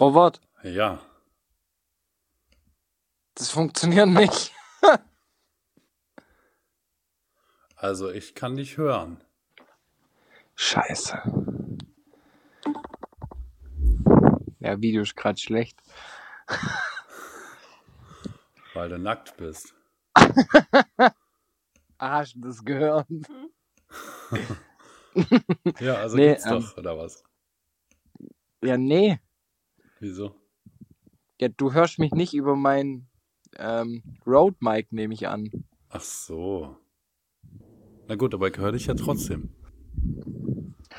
Robert, Ja. das funktioniert nicht. Also ich kann dich hören. Scheiße. Ja, Video ist gerade schlecht. Weil du nackt bist. Du das gehört? Ja, also Nee, geht's ähm, doch, oder was? Ja, nee. Wieso? Ja, du hörst mich nicht über mein ähm, Rode Mic, nehme ich an. Ach so. Na gut, aber ich höre dich ja trotzdem.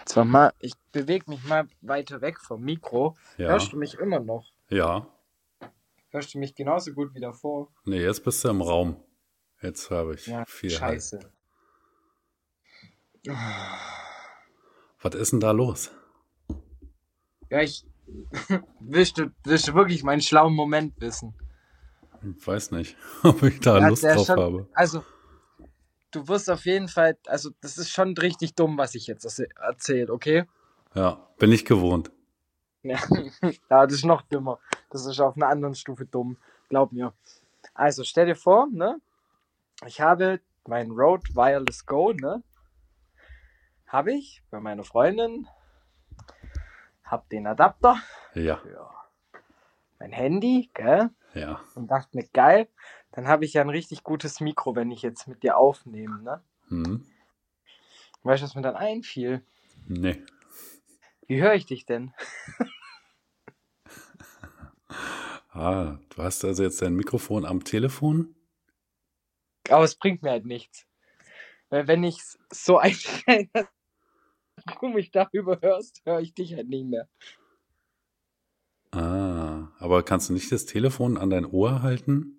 Zwar mal, ich bewege mich mal weiter weg vom Mikro. Ja. Hörst du mich immer noch? Ja. Hörst du mich genauso gut wie davor? Nee, jetzt bist du im Raum. Jetzt habe ich Ja, viel scheiße. Halt. Was ist denn da los? Ja, ich. Willst, du, willst du wirklich meinen schlauen Moment wissen? Ich weiß nicht, ob ich da Ja, Lust drauf schon- habe. Also, du wirst auf jeden Fall. Also, das ist schon richtig dumm, was ich jetzt erzähle, okay? Ja, bin ich gewohnt. Ja. ja, das ist noch dümmer. Das ist auf einer anderen Stufe dumm. Glaub mir. Also, stell dir vor, ne? Ich habe mein Rode Wireless Go, ne? Habe ich bei meiner Freundin. Hab den Adapter Ja, für mein Handy, gell? ja. Und dachte mir, geil, dann habe ich ja ein richtig gutes Mikro, wenn ich jetzt mit dir aufnehme, ne? Hm. Weißt du, was mir dann einfiel? Nee. Wie höre ich dich denn? Ah, du hast also jetzt dein Mikrofon am Telefon? Aber es bringt mir halt nichts. Weil wenn ich so einstelle, dass du mich darüber hörst, höre ich dich halt nicht mehr. Ah, aber kannst du nicht das Telefon an dein Ohr halten?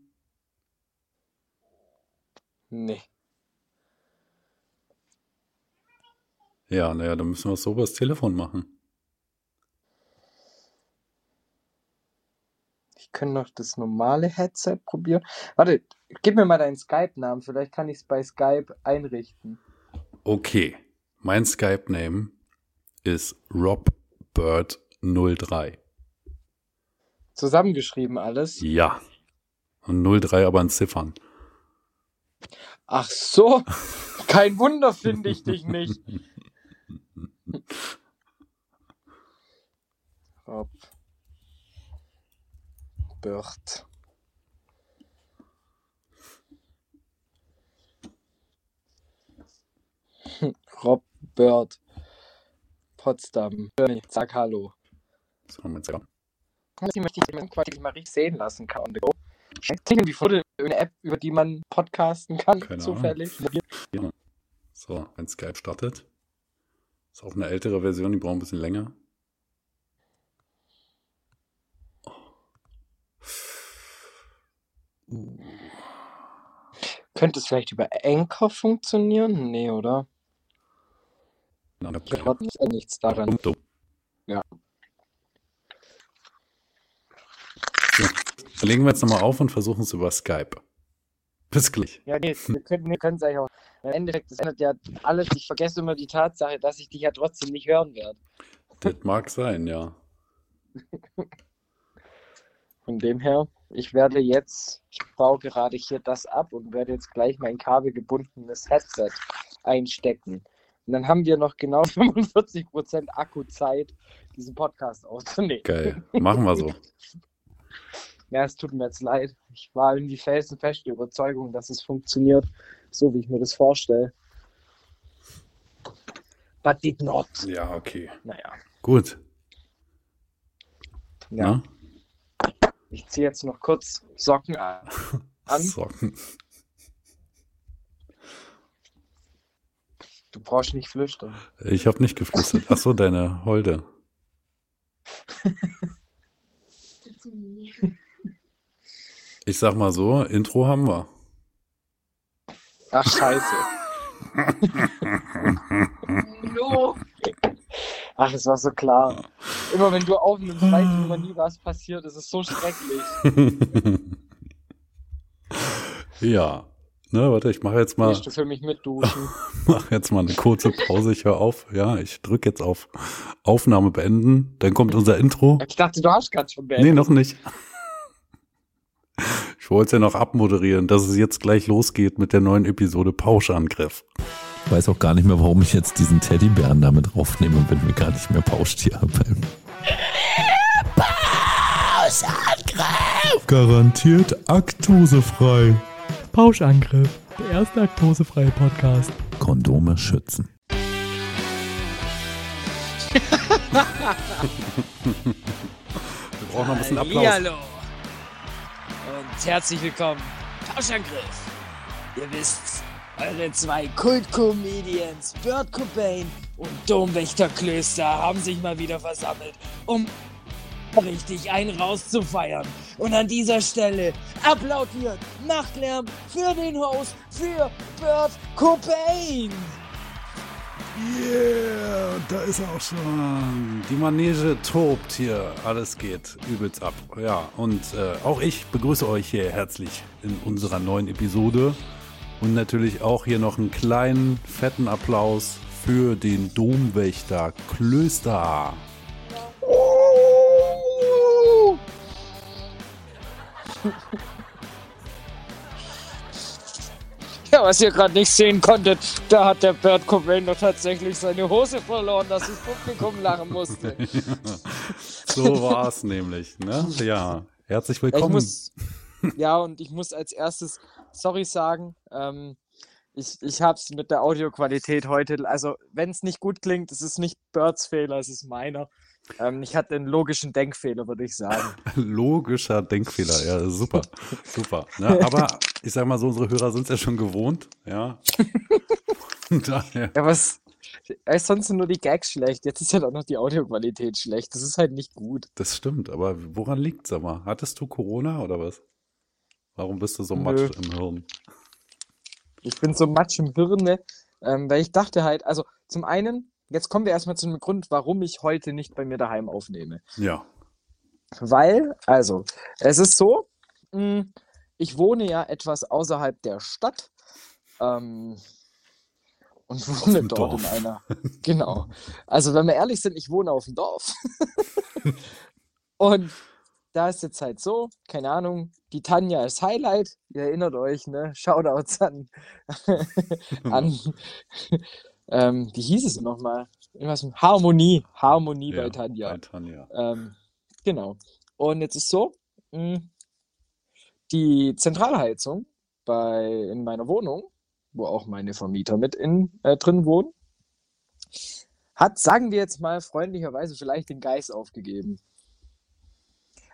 Nee. Ja, naja, dann müssen wir es so übers Telefon machen. Ich könnte noch das normale Headset probieren. Warte, gib mir mal deinen Skype-Namen. Vielleicht kann ich es bei Skype einrichten. Okay, mein Skype-Name ist robbird03. Zusammengeschrieben alles. Ja. Und 03 aber in Ziffern. Ach so. Kein Wunder finde ich dich nicht. Rob. Bird. Rob Bird. Potsdam. Sag Hallo. So, mit. Die möchte ich dir quasi mal richtig sehen lassen kann. on the go. Eine App, über die man podcasten kann, Keine zufällig. So, wenn Skype startet. Ist auch eine ältere Version, die braucht ein bisschen länger. Könnte es vielleicht über Anchor funktionieren? Nee, oder? Gott ist ja nichts daran. Ja. So, dann legen wir jetzt nochmal auf und versuchen es über Skype. Bis gleich. Ja, nee, wir können wir können es eigentlich auch. Im Endeffekt, das ändert ja alles. Ich vergesse immer die Tatsache, dass ich dich ja trotzdem nicht hören werde. Das mag sein, ja. Von dem her, ich werde jetzt, ich baue gerade hier das ab und werde jetzt gleich mein kabelgebundenes Headset einstecken. Und dann haben wir noch genau 45% Akkuzeit, diesen Podcast aufzunehmen. Geil. Machen wir so. Ja, es tut mir jetzt leid. Ich war irgendwie felsenfest der Überzeugung, dass es funktioniert, so wie ich mir das vorstelle. But did not. Ja, okay. Naja. Gut. Ja. Na? Ich ziehe jetzt noch kurz Socken an. An. Socken. Du brauchst nicht flüstern. Ich habe nicht geflüstert. Ach so, deine Holde. Ich sag mal so, Intro haben wir. Ach, scheiße. no. Ach, es war so klar. Immer wenn du aufnimmst, weißt du immer nie, was passiert. Es ist so schrecklich. ja. Ne, warte, ich mache jetzt mal, Willst du für mich mitduschen? mach jetzt mal eine kurze Pause. Ich höre auf. Ja, ich drücke jetzt auf Aufnahme beenden. Dann kommt unser Intro. Ich dachte, du hast gerade schon beendet. Nee, noch nicht. Ich wollte es ja noch abmoderieren, dass es jetzt gleich losgeht mit der neuen Episode Pauschangriff. Ich weiß auch gar nicht mehr, warum ich jetzt diesen Teddybären damit draufnehme, wenn wir gar nicht mehr Pauschtier beim Pauschangriff. Garantiert aktosefrei. Pauschangriff, der erste laktosefreie Podcast. Kondome schützen. Wir brauchen noch ein bisschen Applaus. Hallo und herzlich willkommen. Pauschangriff. Ihr wisst, eure zwei Kult-Comedians Bert Cobain und Domwächter Klöster haben sich mal wieder versammelt, um richtig einen rauszufeiern. Und an dieser Stelle applaudiert Nachtlärm für den Host, für Bert Cobain. Yeah, da ist er auch schon. Die Manege tobt hier. Alles geht übelst ab. Ja, und äh, auch ich begrüße euch hier herzlich in unserer neuen Episode. Und natürlich auch hier noch einen kleinen, fetten Applaus für den Domwächter Klöster. Ja, was ihr gerade nicht sehen konntet, da hat der Bert Cobain doch tatsächlich seine Hose verloren, dass das Publikum lachen musste. So war es nämlich. Ne? Ja, herzlich Ich willkommen. muss, ja, und ich muss als erstes sorry sagen. Ähm, ich ich habe es mit der Audioqualität heute, also wenn es nicht gut klingt, es ist nicht Birds Fehler, es ist meiner. Ähm, ich hatte einen logischen Denkfehler, würde ich sagen. Logischer Denkfehler, ja, super, super. Ne? Aber ich sag mal so, unsere Hörer sind es ja schon gewohnt, ja. Daher, Ja, was? Ey, sonst sind nur die Gags schlecht. Jetzt ist halt auch noch die Audioqualität schlecht. Das ist halt nicht gut. das stimmt, aber woran liegt's, sag mal? Hattest du Corona oder was? Warum bist du so Nö. matsch im Hirn? Ich bin so matsch im Hirne, ähm, weil ich dachte halt, also zum einen, jetzt kommen wir erstmal zu dem Grund, warum ich heute nicht bei mir daheim aufnehme. Ja, Weil, also, es ist so, mh, ich wohne ja etwas außerhalb der Stadt ähm, und wohne dort in Dorf. einer. Genau. Also, wenn wir ehrlich sind, ich wohne auf dem Dorf. und da ist jetzt halt so, keine Ahnung, die Tanja ist Highlight. Ihr erinnert euch, ne? Shoutouts an, an ähm, wie hieß es nochmal? Irgendwas mit Harmonie. Harmonie bei ja, Tanja. Bei Tanja. Ähm, genau. Und jetzt ist so, mh, die Zentralheizung bei, in meiner Wohnung, wo auch meine Vermieter mit in, äh, drin wohnen, hat, sagen wir jetzt mal freundlicherweise, vielleicht den Geist aufgegeben.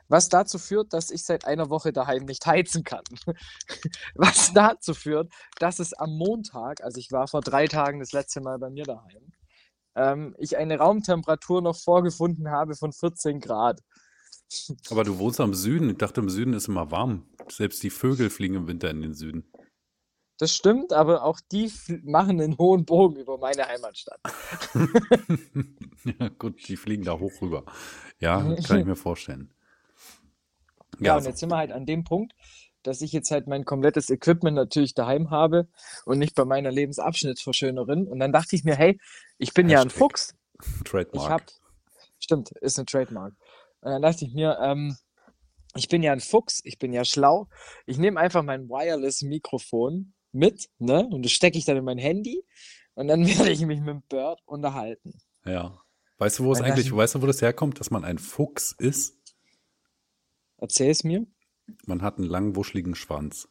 Was dazu führt, dass ich seit einer Woche daheim nicht heizen kann. Was dazu führt, dass es am Montag, also ich war vor drei Tagen das letzte Mal bei mir daheim, ähm, ich eine Raumtemperatur noch vorgefunden habe von 14 Grad. Aber du wohnst am Süden. Ich dachte, im Süden ist immer warm. Selbst die Vögel fliegen im Winter in den Süden. Das stimmt, aber auch die machen einen hohen Bogen über meine Heimatstadt. ja, gut, die fliegen da hoch rüber. Ja, kann ich mir vorstellen. Ja, und so- jetzt sind wir halt an dem Punkt, dass ich jetzt halt mein komplettes Equipment natürlich daheim habe und nicht bei meiner Lebensabschnittsverschönerin. Und dann dachte ich mir, hey, ich bin ja ein Hashtag. Fuchs. Ich Trademark. habe, stimmt, ist ein Trademark. Und dann dachte ich mir, ähm, ich bin ja ein Fuchs, ich bin ja schlau. Ich nehme einfach mein Wireless-Mikrofon mit, ne? Und das stecke ich dann in mein Handy und dann werde ich mich mit dem Bird unterhalten. Ja. Weißt du, wo es eigentlich, weißt du, wo das herkommt, dass man ein Fuchs ist? Erzähl es mir. Man hat einen langen, wuscheligen Schwanz.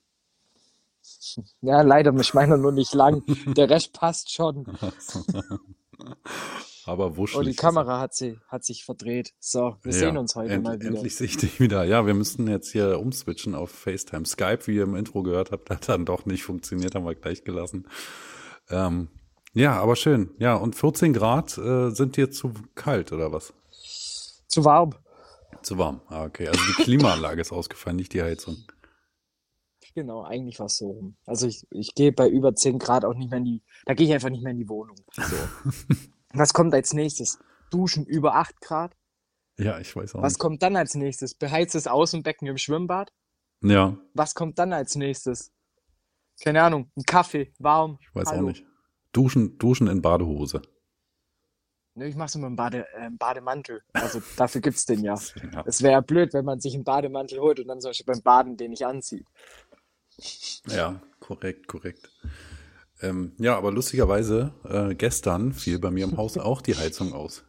Ja, leider, ich meine nur nicht lang. Der Rest passt schon. Aber Oh, wuschelig. die ist Kamera hat, sie, hat sich verdreht. So, wir er. sehen Ja, uns heute end, mal wieder. Endlich sehe ich dich wieder. Ja, wir müssten jetzt hier umswitchen auf FaceTime. Skype, wie ihr im Intro gehört habt, hat dann doch nicht funktioniert, haben wir gleich gelassen. Ähm, ja, aber schön. Ja, und 14 Grad äh, sind dir zu kalt oder was? Zu warm. Zu warm. Ah, okay. Also die Klimaanlage ist ausgefallen, nicht die Heizung. Genau, eigentlich war es so rum. Also ich, ich gehe bei über 10 Grad auch nicht mehr in die, da gehe ich einfach nicht mehr in die Wohnung. So. Was kommt als nächstes? Duschen über 8 Grad? Ja, ich weiß auch Was nicht. kommt dann als nächstes? Beheiztes Außenbecken im Schwimmbad? Ja, Was kommt dann als nächstes? Keine Ahnung, ein Kaffee, warm. Ich weiß Hallo. auch nicht. Duschen, Duschen in Badehose. Nö, ich mach's immer im Bade, äh, Bademantel. Also dafür gibt's den ja. Ja. Es wäre ja blöd, wenn man sich einen Bademantel holt und dann zum Beispiel beim Baden den nicht anzieht. Ja, korrekt, korrekt. Ähm, ja, aber lustigerweise, äh, gestern fiel bei mir im Haus auch die Heizung aus.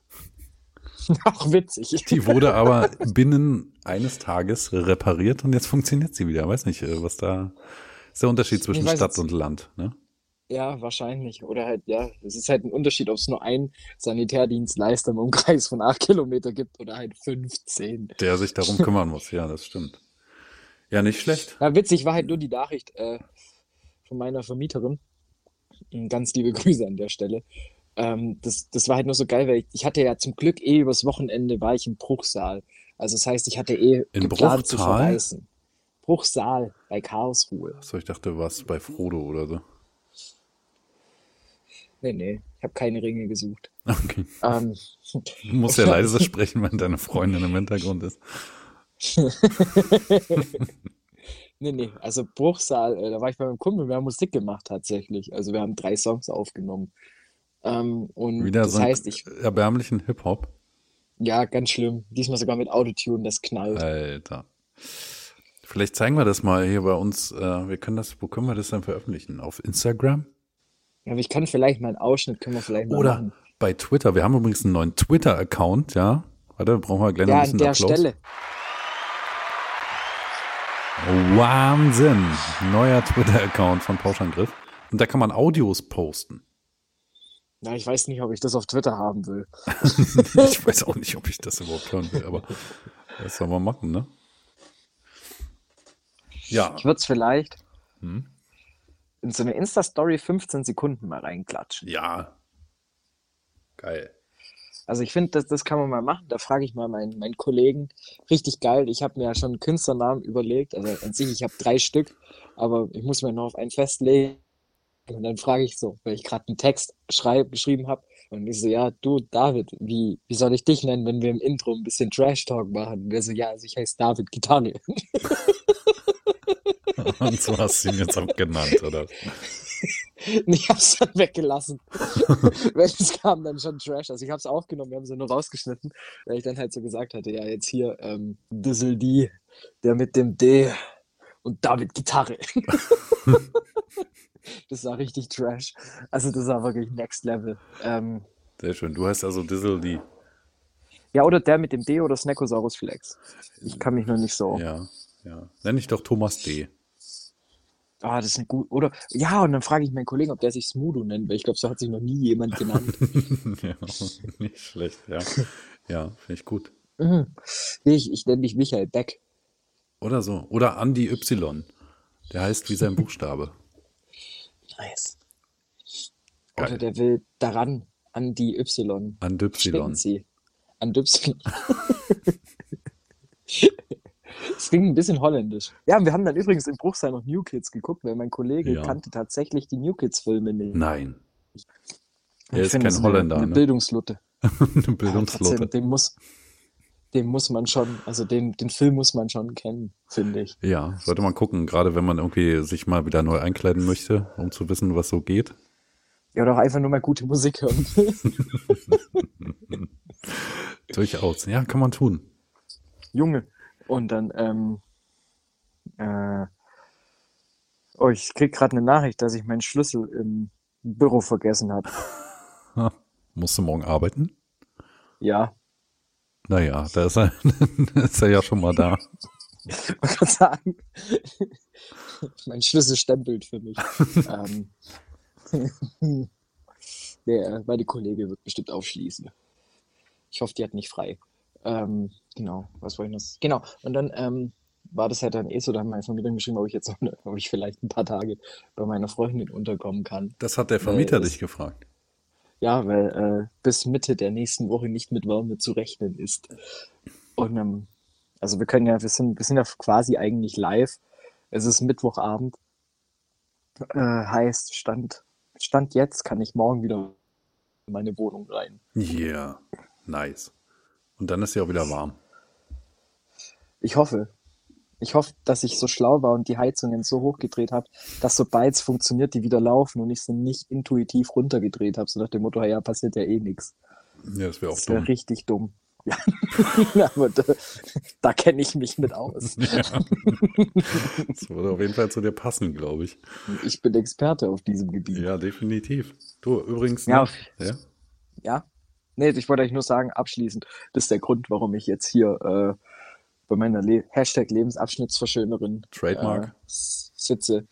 Auch witzig. Die wurde aber binnen eines Tages repariert und jetzt funktioniert sie wieder. Weiß nicht, äh, was da ist der Unterschied zwischen Stadt und Land. Ne? Ja, wahrscheinlich. Oder halt, ja, es ist halt ein Unterschied, ob es nur einen Sanitärdienstleister im Umkreis von acht Kilometer gibt oder halt 15. Der sich darum kümmern muss. Ja, das stimmt. Ja, nicht schlecht. Ja, witzig war halt nur die Nachricht äh, von meiner Vermieterin. Ganz liebe Grüße an der Stelle. Ähm, das, das war halt nur so geil, weil ich, ich hatte ja zum Glück eh übers Wochenende war ich im Bruchsal. Also das heißt, ich hatte eh In geplant zu Bruchtal? verreisen. Bruchsal bei Karlsruhe. So, ich dachte, du warst bei Frodo oder so. Nee, nee, ich habe keine Ringe gesucht. Okay. Ähm, Du musst ja leise sprechen, wenn deine Freundin im Hintergrund ist. nee, nee, also Bruchsal, äh, da war ich bei meinem Kumpel, wir haben Musik gemacht tatsächlich. Also wir haben drei Songs aufgenommen. Ähm, und Wieder das so heißt, ich, erbärmlichen Hip-Hop. ja, ganz schlimm. Diesmal sogar mit Autotune, das knallt. Alter. Vielleicht zeigen wir das mal hier bei uns. Äh, wir können das, wo können wir das dann veröffentlichen? Auf Instagram? Aber ich kann vielleicht mal einen Ausschnitt, können wir vielleicht mal Oder machen. bei Twitter. Wir haben übrigens einen neuen Twitter-Account, ja. Warte, brauchen wir gleich noch Ja, ein an bisschen der Applaus. Stelle. Wahnsinn. Neuer Twitter-Account von Pauschangriff. Und da kann man Audios posten. Ja, ich weiß nicht, ob ich das auf Twitter haben will. ich weiß auch nicht, ob ich das überhaupt hören will, aber das soll man machen, ne? Ja, Ich würde es vielleicht Hm? In so eine Insta-Story 15 Sekunden mal reinklatschen. ja. Geil. Also ich finde, das, das kann man mal machen. Da frage ich mal meinen, meinen Kollegen. Richtig geil. Ich habe mir ja schon einen Künstlernamen überlegt. Also an sich, ich habe drei Stück, aber ich muss mir noch auf einen festlegen. Und dann frage ich so, weil ich gerade einen Text schreib, geschrieben habe. Und ich so, ja, du, David, wie, wie soll ich dich nennen, wenn wir im Intro ein bisschen Trash-Talk machen? Und der so, ja, also ich heiße David Gitarre. Und so hast du ihn jetzt auch genannt, oder? Ich hab's dann weggelassen. Weil es kam dann schon Trash. Also ich hab's aufgenommen, wir haben sie nur rausgeschnitten, weil ich dann halt so gesagt hatte, ja, jetzt hier ähm, Dizzle D, der mit dem D und David Gitarre. das war richtig Trash. Also das war wirklich Next Level. Ähm, Sehr schön. Du heißt also Dizzle die. ja, oder der mit dem D oder Snackosaurus Flex. Ich kann mich noch nicht so. Ja, ja. Nenn dich doch Thomas D. Ah, das ist eine gute. Oder ja, und dann frage ich meinen Kollegen, ob der sich Smudo nennt, weil ich glaube, so hat sich noch nie jemand genannt. ja, nicht schlecht, ja. Ja, finde ich gut. Mhm. ich ich nenne dich Michael Beck. Oder so. Oder Andy Y. Der heißt wie sein Buchstabe. Nice. Geil. Oder der will daran an die Y. Andy Stecken Y. An Y. Es klingt ein bisschen holländisch. Ja, und wir haben dann übrigens im Bruchsal noch New Kids geguckt, weil mein Kollege Ja. kannte tatsächlich die New Kids-Filme nicht. Nein. Er ich ist kein Holländer, Eine, eine ne? Bildungslutte. Eine trotzdem, Bildungslotte. den muss, den muss man schon, also den, den Film muss man schon kennen, finde ich. Ja, sollte man gucken, gerade wenn man irgendwie sich mal wieder neu einkleiden möchte, um zu wissen, was so geht. Ja, oder auch einfach nur mal gute Musik hören. Durchaus. Ja, kann man tun. Junge. Und dann, ähm, äh, oh, ich krieg gerade eine Nachricht, dass ich meinen Schlüssel im Büro vergessen habe. Ha. Musst du morgen arbeiten? Ja, Naja, da ist er, da ist er ja schon mal da. man kann sagen, mein Schlüssel stempelt für mich. ähm, der, meine Kollege wird bestimmt aufschließen. Ich hoffe, die hat nicht frei. Ähm, genau, was wollte ich noch? Genau, und dann ähm, war das halt dann eh so, da haben meine Vermieter geschrieben, ob ich jetzt eine- ob ich vielleicht ein paar Tage bei meiner Freundin unterkommen kann. Das hat der Vermieter dich gefragt. Ja, weil äh, bis Mitte der nächsten Woche nicht mit Wärme zu rechnen ist. Und ähm, also wir können ja, wir sind, wir sind ja quasi eigentlich live. Es ist Mittwochabend. Äh, heißt, Stand, Stand jetzt kann ich morgen wieder in meine Wohnung rein. Yeah, nice. Und dann ist ja auch wieder warm. Ich hoffe. Ich hoffe, dass ich so schlau war und die Heizungen so hochgedreht habe, dass sobald es funktioniert, die wieder laufen und ich sie nicht intuitiv runtergedreht habe, so nach dem Motto, ja, passiert ja eh nichts. Ja, das wäre auch Das wäre dumm. richtig dumm. Ja, aber da, da kenne ich mich mit aus. Ja. Das würde auf jeden Fall zu dir passen, glaube ich. Ich bin Experte auf diesem Gebiet. Ja, definitiv. Du, übrigens, Ja, ne? ja? Ja. Nee, ich wollte euch nur sagen, abschließend, das ist der Grund, warum ich jetzt hier äh, bei meiner Le Hashtag Lebensabschnittsverschönerin Trademark. äh, sitze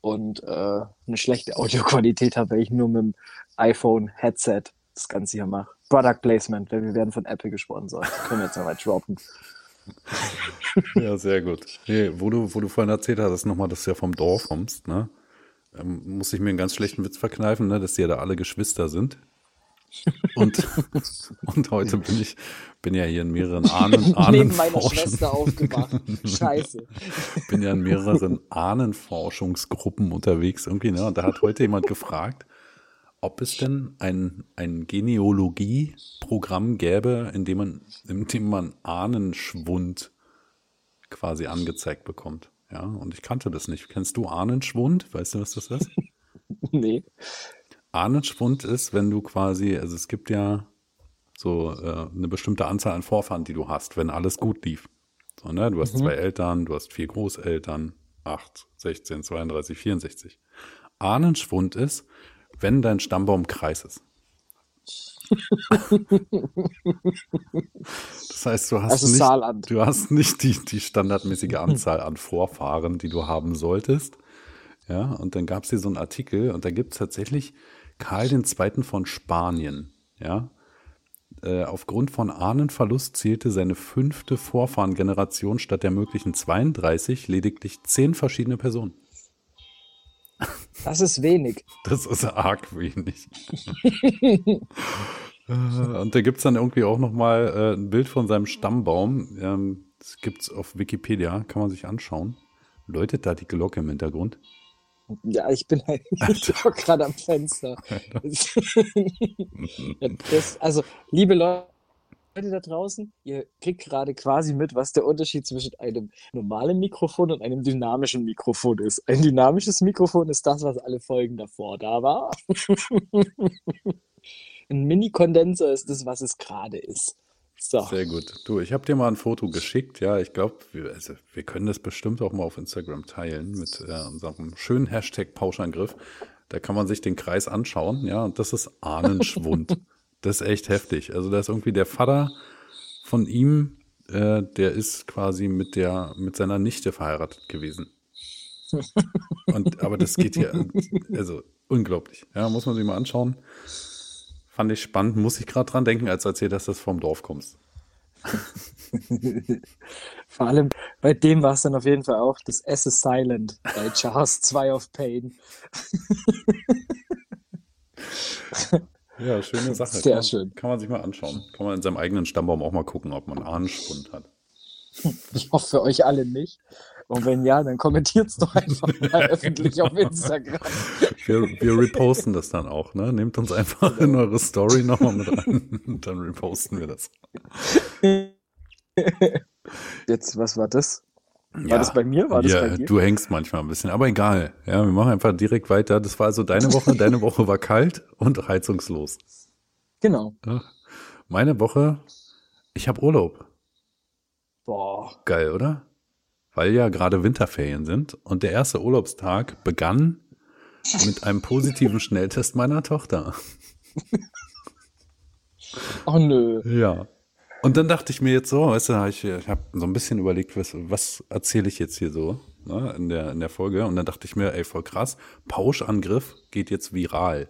und äh, eine schlechte Audioqualität habe, weil ich nur mit dem iPhone-Headset das Ganze hier mache. Product Placement, weil wir werden von Apple gesponsert. Können wir jetzt mal droppen. Ja, sehr gut. Nee, wo du, wo du vorhin erzählt hast, nochmal, dass du ja vom Dorf kommst, ne? Ähm, muss ich mir einen ganz schlechten Witz verkneifen, ne? Dass die ja da alle Geschwister sind. Und, und heute bin ich, bin ja hier in mehreren Ahnen, Neben meiner Ahnenforschung- Schwester aufgewacht. Scheiße. bin ja in mehreren Ahnenforschungsgruppen unterwegs irgendwie, ne? Und da hat heute jemand gefragt, ob es denn ein, ein Genealogie-Programm gäbe, in dem man, in dem man Ahnenschwund quasi angezeigt bekommt. Ja, und ich kannte das nicht. Kennst du Ahnenschwund? Weißt du, was das ist? Nee. Ahnenschwund ist, wenn du quasi, also es gibt ja so äh, eine bestimmte Anzahl an Vorfahren, die du hast, wenn alles gut lief. So, ne? Du hast zwei Eltern, du hast vier Großeltern, 8, 16, 32, 64. Ahnenschwund ist, wenn dein Stammbaum Kreis ist. Das heißt, du hast, Also nicht, Saarland. du hast nicht die, die standardmäßige Anzahl an Vorfahren, die du haben solltest. Ja, und dann gab es hier so einen Artikel und da gibt es tatsächlich Karl II. von Spanien. Ja, äh, aufgrund von Ahnenverlust zählte seine fünfte Vorfahrengeneration statt der möglichen 32 lediglich zehn verschiedene Personen. Das ist wenig. Das ist arg wenig. Äh, Und da gibt es dann irgendwie auch nochmal äh, ein Bild von seinem Stammbaum. Ähm, das gibt es auf Wikipedia, kann man sich anschauen. Läutet da die Glocke im Hintergrund? Ja, ich bin halt gerade am Fenster. Das, also, liebe Leute da draußen, ihr kriegt gerade quasi mit, was der Unterschied zwischen einem normalen Mikrofon und einem dynamischen Mikrofon ist. Ein dynamisches Mikrofon ist das, was alle Folgen davor da war. Ein Mini-Kondenser ist das, was es gerade ist. So. Sehr gut. Du, ich habe dir mal ein Foto geschickt. Ja, ich glaube, wir, also, wir können das bestimmt auch mal auf Instagram teilen mit äh, unserem schönen Hashtag Pauschangriff. Da kann man sich den Kreis anschauen. Ja, und das ist Ahnenschwund. das ist echt heftig. Also da ist irgendwie der Vater von ihm, äh, der ist quasi mit der mit seiner Nichte verheiratet gewesen. Und aber das geht hier, also unglaublich. Ja, muss man sich mal anschauen. Fand ich spannend, muss ich gerade dran denken, als du erzählt hast, dass du vom Dorf kommst. Vor allem bei dem war es dann auf jeden Fall auch das S is Silent bei Charles 2 of Pain. Ja, schöne Sache. Sehr kann, schön. Kann man sich mal anschauen. Kann man in seinem eigenen Stammbaum auch mal gucken, ob man Ahnenschwund hat. Ich hoffe für euch alle nicht. Und wenn ja, dann kommentiert es doch einfach mal öffentlich auf Instagram. Wir, wir reposten das dann auch, ne? Nehmt uns einfach in eure Story nochmal mit rein. Und dann reposten wir das. Jetzt, was war das? War Ja. das bei mir? War das ja, bei dir? du hängst manchmal ein bisschen, aber egal. Ja, wir machen einfach direkt weiter. Das war also deine Woche. Deine Woche war kalt und heizungslos. Genau. Meine Woche, ich habe Urlaub. Boah. Geil, oder? Weil ja gerade Winterferien sind und der erste Urlaubstag begann mit einem positiven Schnelltest meiner Tochter. Oh nö. Ja. Und dann dachte ich mir jetzt so, weißt du, ich, ich habe so ein bisschen überlegt, was, was erzähle ich jetzt hier so ne, in, der, in der Folge. Und dann dachte ich mir, ey, voll krass, Pauschangriff geht jetzt viral.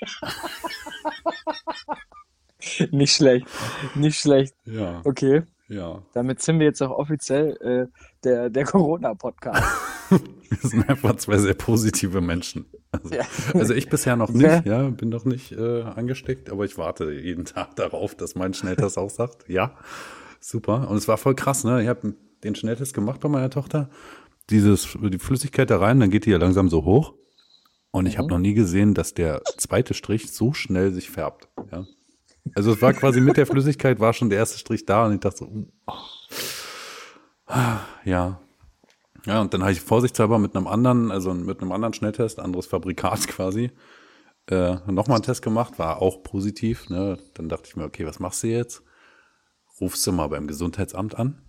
Nicht schlecht. Nicht schlecht. Ja, Okay. Ja. Damit sind wir jetzt auch offiziell äh, der, der Corona-Podcast. Wir sind einfach zwei sehr positive Menschen. Also, Ja. also ich bisher noch nicht, ja, bin noch nicht äh, angesteckt, aber ich warte jeden Tag darauf, dass mein Schnelltest auch sagt, ja, super. Und es war voll krass, ne? Ich habe den Schnelltest gemacht bei meiner Tochter. Dieses, die Flüssigkeit da rein, dann geht die ja langsam so hoch. Und ich habe noch nie gesehen, dass der zweite Strich so schnell sich färbt. Ja. Also es war quasi mit der Flüssigkeit war schon der erste Strich da und ich dachte so, uh, Ja. Ja, und dann habe ich vorsichtshalber mit einem anderen, also mit einem anderen Schnelltest, anderes Fabrikat quasi, äh, nochmal einen Test gemacht, war auch positiv. Ne? Dann dachte ich mir, okay, was machst du jetzt? Rufst du mal beim Gesundheitsamt an?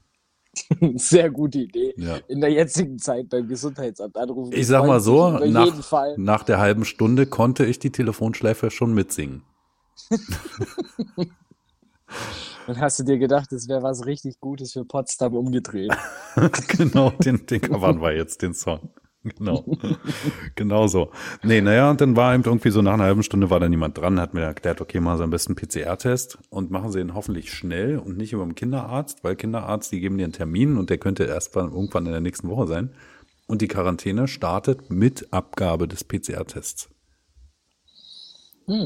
Sehr gute Idee. Ja. In der jetzigen Zeit beim Gesundheitsamt anrufen. Ich sag mal so, nach, nach der halben Stunde konnte ich die Telefonschleife schon mitsingen. Dann hast du dir gedacht, das wäre was richtig Gutes für Potsdam umgedreht. genau, den, den covern wir jetzt, den Song. Genau. genau so. Nee, naja, und dann war eben irgendwie so nach einer halben Stunde war da niemand dran, hat mir erklärt, okay, machen Sie am besten PCR-Test und machen Sie ihn hoffentlich schnell und nicht über dem Kinderarzt, weil Kinderarzt, die geben dir einen Termin und der könnte erst mal irgendwann in der nächsten Woche sein. Und die Quarantäne startet mit Abgabe des PCR-Tests.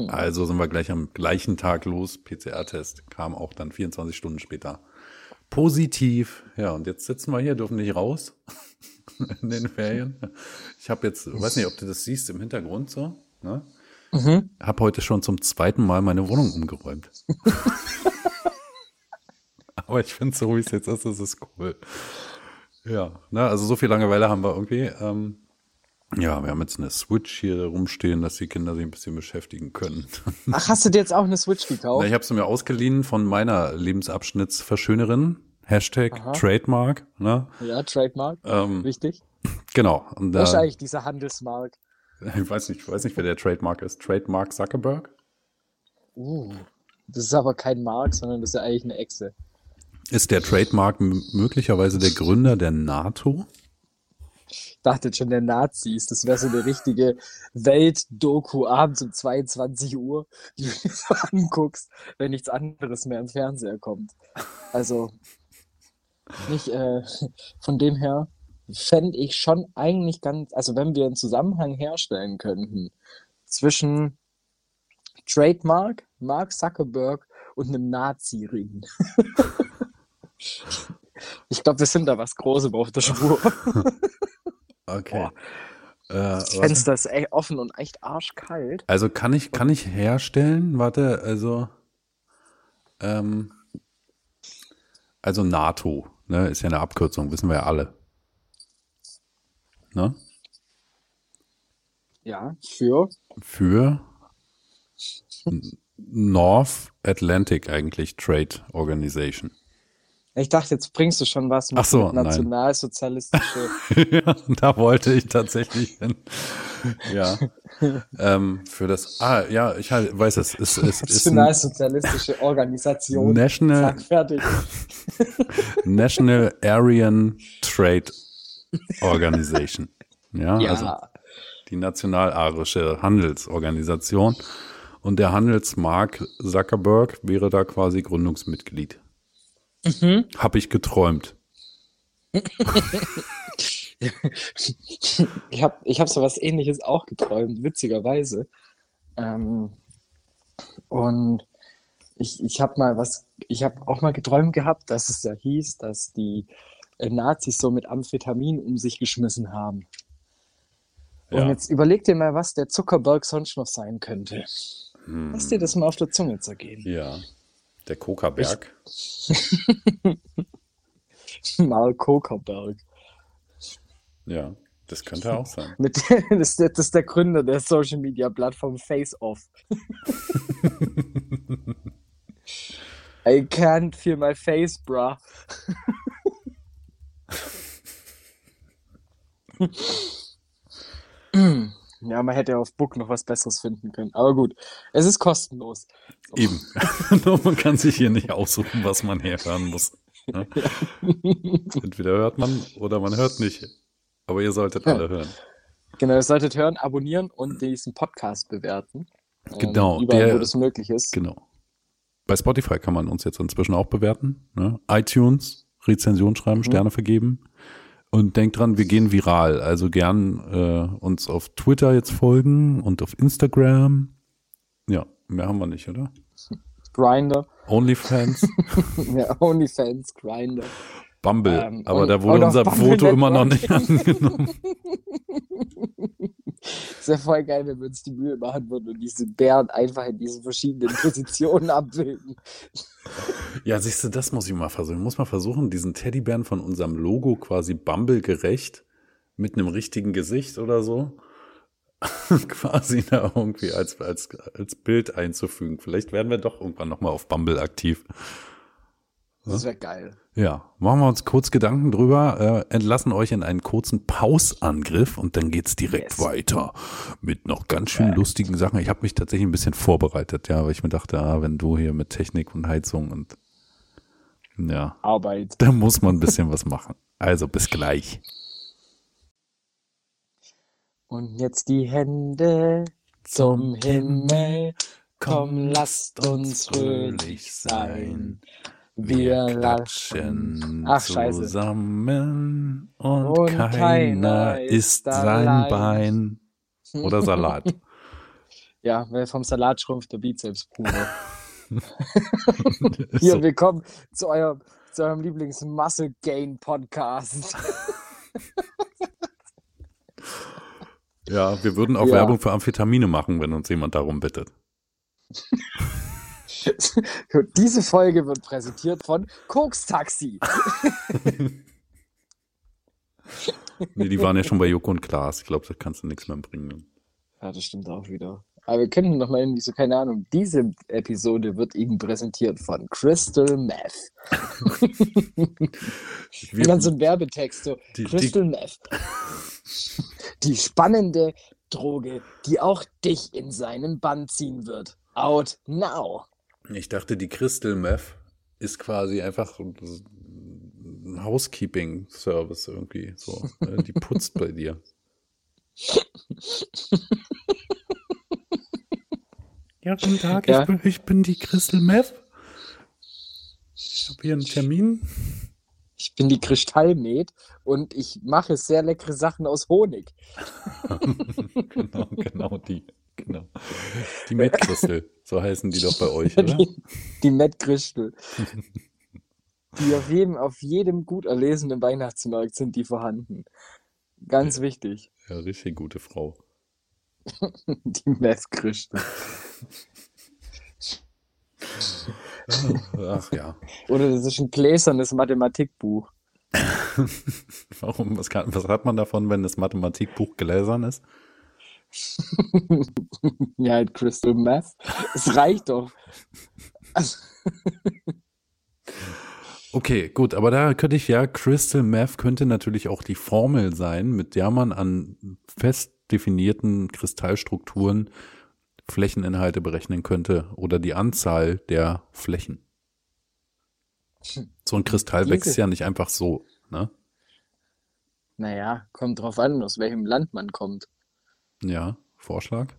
Also sind wir gleich am gleichen Tag los. PCR-Test kam auch dann 24 Stunden später. Positiv. Ja, und jetzt sitzen wir hier, dürfen nicht raus in den Ferien. Ich habe jetzt, weiß nicht, ob du das siehst im Hintergrund so. Ne? Habe heute schon zum zweiten Mal meine Wohnung umgeräumt. Aber ich finde, so wie es jetzt ist, ist es cool. Ja, ne, also so viel Langeweile haben wir irgendwie. Ähm, ja, wir haben jetzt eine Switch hier rumstehen, dass die Kinder sich ein bisschen beschäftigen können. Ach, hast du dir jetzt auch eine Switch gekauft? ich habe sie mir ausgeliehen von meiner Lebensabschnittsverschönerin. Hashtag Aha. Trademark. Ne? Ja, Trademark. Ähm, Wichtig. genau. Und da, Wahrscheinlich dieser Handelsmark. ich weiß nicht, ich weiß nicht, wer der Trademark ist. Trademark Zuckerberg? Uh, das ist aber kein Mark, sondern das ist ja eigentlich eine Echse. Ist der Trademark möglicherweise der Gründer der NATO? Dachte schon, der Nazis. Das wäre so eine richtige Welt-Doku abends um 22 Uhr, die du dir so anguckst, wenn nichts anderes mehr im Fernseher kommt. Also, nicht, äh, von dem her fände ich schon eigentlich ganz, also wenn wir einen Zusammenhang herstellen könnten zwischen Trademark, Mark Zuckerberg und einem Nazi-Ring. ich glaube, wir sind da was Großem auf der Spur. Okay. Äh, Das warte. Fenster ist echt offen und echt arschkalt. also kann ich, kann ich herstellen? Warte, also, ähm, also NATO, ne, ist ja eine Abkürzung, wissen wir ja alle. Ne? Ja, für. Für North Atlantic eigentlich Trade Organization. Ich dachte, jetzt bringst du schon was mit, Ach so, mit nationalsozialistische. ja, da wollte ich tatsächlich hin. Ja. ähm, für das, ah, ja, ich halt, weiß es, es, es nationalsozialistische Organisation. National, Zack, fertig. National Aryan Trade Organization. Ja, Ja, also die nationalarische Handelsorganisation. Und der Handelsmark Zuckerberg wäre da quasi Gründungsmitglied. Mhm. Hab ich geträumt. ich habe ich hab so was ähnliches auch geträumt, witzigerweise. Ähm, und ich, ich habe mal was, ich habe auch mal geträumt gehabt, dass es ja hieß, dass die äh, Nazis so mit Amphetamin um sich geschmissen haben. Und Ja. jetzt überleg dir mal, was der Zuckerberg sonst noch sein könnte. Hm. Lass dir das mal auf der Zunge zergehen. Ja. Der Kokaberg. Mal Kokerberg. Ja, das könnte auch sein. Mit, das, ist der- das ist der Gründer der Social Media Plattform Face Off. I can't feel my face, bruh. Ja, man hätte auf Book noch was Besseres finden können. Aber gut, es ist kostenlos. Eben. Nur man kann sich hier nicht aussuchen, was man herhören muss. Ne? Entweder hört man oder man hört nicht. Aber ihr solltet alle hören. Genau, ihr solltet hören, abonnieren und diesen Podcast bewerten. Ähm, Genau, Überall, der- wo das möglich ist. Genau. Bei Spotify kann man uns jetzt inzwischen auch bewerten. Ne? iTunes, Rezension schreiben, Mhm. Sterne vergeben. Und denkt dran, wir gehen viral. Also gern äh, uns auf Twitter jetzt folgen und auf Instagram. Ja, mehr haben wir nicht, oder? Grinder, OnlyFans, ja, OnlyFans, Grinder. Bumble. Ähm, aber da wurde unser Foto immer noch nicht angenommen. Ist ja voll geil, wenn wir uns die Mühe machen würden und diese Bären einfach in diesen verschiedenen Positionen abbilden. Ja, siehst du, das muss ich mal versuchen. Ich muss mal versuchen, diesen Teddybären von unserem Logo quasi Bumble gerecht mit einem richtigen Gesicht oder so quasi da irgendwie als, als, als Bild einzufügen. Vielleicht werden wir doch irgendwann nochmal auf Bumble aktiv. Das wäre geil. Ja, machen wir uns kurz Gedanken drüber, äh, entlassen euch in einen kurzen Pausangriff und dann geht's direkt Yes. weiter mit noch ganz schön lustigen Sachen. Ich habe mich tatsächlich ein bisschen vorbereitet, ja, weil ich mir dachte, ah, wenn du hier mit Technik und Heizung und ja, Arbeit. da muss man ein bisschen was machen. Also bis gleich. Und jetzt die Hände zum Himmel. Komm, lasst uns fröhlich sein. Wir lachen. Ach, scheiße. zusammen und, Und keiner, keiner isst ist sein allein. Bein. Oder Salat. Ja, weil vom Salat schrumpft der Bizeps pur. Ist Hier, so. willkommen zu eurem, zu eurem Lieblings-Muscle-Gain-Podcast. Ja, wir würden auch Ja. Werbung für Amphetamine machen, wenn uns jemand darum bittet. Diese Folge wird präsentiert von Koks Taxi. Nee, die waren ja schon bei Joko und Klaas. Ich glaube, da kannst du nichts mehr bringen. Ja, das stimmt auch wieder. Aber wir könnten noch mal irgendwie so, keine Ahnung, diese Episode wird Ihnen präsentiert von Crystal Meth. Und dann so ein Werbetext, so Die- Crystal Meth. Die spannende Droge, die auch dich in seinen Bann ziehen wird. Out now. Ich dachte, die Crystal Meth ist quasi einfach ein Housekeeping-Service irgendwie. So, äh, die putzt bei dir. Ja, guten Tag, Ja. Ich, bin, ich bin die Crystal Meth. Ich habe hier einen Termin. Ich bin die Kristallmet und ich mache sehr leckere Sachen aus Honig. genau, genau die. Genau. Die Met Crystal, so heißen die doch bei euch, oder? Die, die Met Crystal. Die auf jedem, auf jedem gut erlesenen Weihnachtsmarkt sind die vorhanden. Ganz wichtig. Ja, richtig gute Frau. Die Meth Crystal. Ach ja. Oder das ist ein gläsernes Mathematikbuch. Warum? Was, kann, was hat man davon, wenn das Mathematikbuch gläsern ist? Ja, halt Crystal Meth. Es reicht doch. Also, Okay, gut, aber da könnte ich ja, Crystal Meth könnte natürlich auch die Formel sein, mit der man an fest definierten Kristallstrukturen Flächeninhalte berechnen könnte oder die Anzahl der Flächen. So ein Kristall wächst ja nicht einfach so, ne? naja, kommt drauf an, aus welchem Land man kommt. Ja, Vorschlag?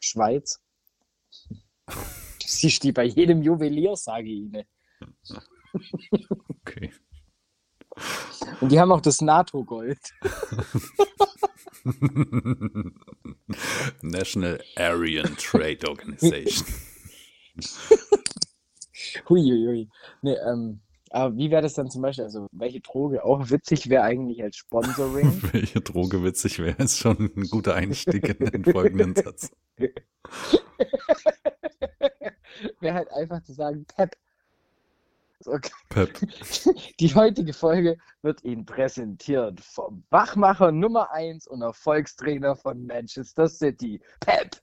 Schweiz. Sie steht bei jedem Juwelier, sage ich Ihnen. Okay. Und die haben auch das NATO-Gold. National Aryan Trade Organization. Huiuiui. Nee, ähm, aber wie wäre das dann zum Beispiel, also welche Droge auch witzig wäre eigentlich als Sponsoring? Welche Droge witzig wäre, ist schon ein guter Einstieg in den folgenden Satz. wäre halt einfach zu sagen, Pep. So, Pep. Die heutige Folge wird Ihnen präsentiert vom Wachmacher Nummer 1 und Erfolgstrainer von Manchester City, Pep.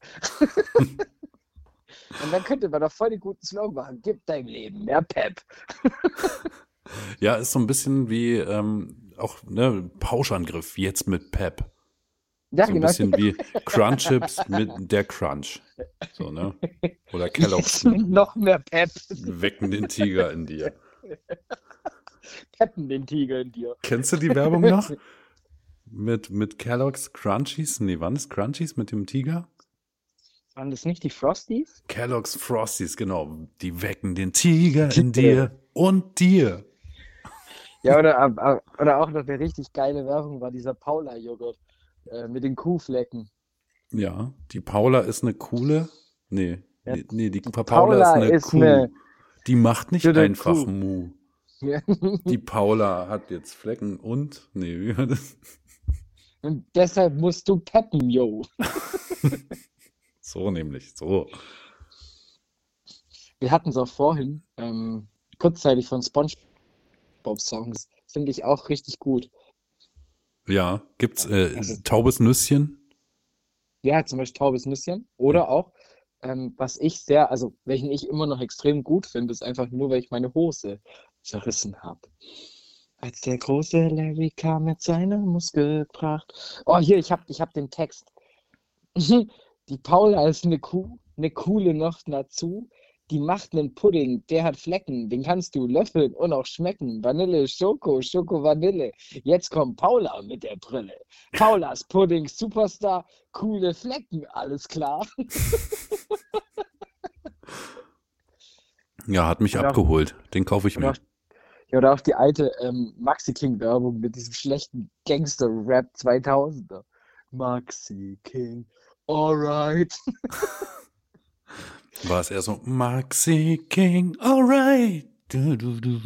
Und dann könnte man doch voll den guten Slogan machen. Gib deinem Leben mehr Pep. Ja, ist so ein bisschen wie ähm, auch ne, Pauschangriff jetzt mit Pep. Ja, So ein genau. bisschen wie Crunchips mit der Crunch. So, ne? Oder Kellogg's noch mehr Pep. wecken den Tiger in dir. Peppen den Tiger in dir. Kennst du die Werbung noch? Mit, mit Kellogg's Crunchies? Nee, wann ist Crunchies mit dem Tiger? Waren das nicht die Frosties? Kellogg's Frosties, genau. Die wecken den Tiger in dir und dir. Ja, oder, ab- oder auch noch eine richtig geile Werbung war dieser Paula-Joghurt äh, mit den Kuhflecken. Ja, die Paula ist eine coole. Nee, Ja, nee, nee, die Paula, Paula ist eine ist Kuh. eine- Die macht nicht einfach Kuh. Mu. Ja. Die Paula hat jetzt Flecken und. Nee, wie war das? Und deshalb musst du peppen, yo. So nämlich, so. Wir hatten es auch vorhin, ähm, kurzzeitig von SpongeBob-Songs. Finde ich auch richtig gut. Ja, gibt's äh, Also- taubes Nüsschen? Ja, zum Beispiel Taubes Nüsschen. Oder auch, ähm, was ich sehr, also welchen ich immer noch extrem gut finde, ist einfach nur, weil ich meine Hose zerrissen habe. Als der große Larry kam mit seiner Muskelpracht. Oh, hier, ich hab, ich hab den Text. Die Paula ist eine Kuh, eine coole noch dazu. Die macht einen Pudding, der hat Flecken, den kannst du löffeln und auch schmecken. Vanille, Schoko, Schoko, Vanille. Jetzt kommt Paula mit der Brille. Paulas Pudding, Superstar, coole Flecken, alles klar. Ja, hat mich Oder auch- abgeholt. Den kaufe ich mir. auch, ja, oder auch die alte ähm, Maxi King Werbung mit diesem schlechten Gangster-Rap 2000er. Maxi King, alright. War es eher so Maxi King, alright. Du, du, du,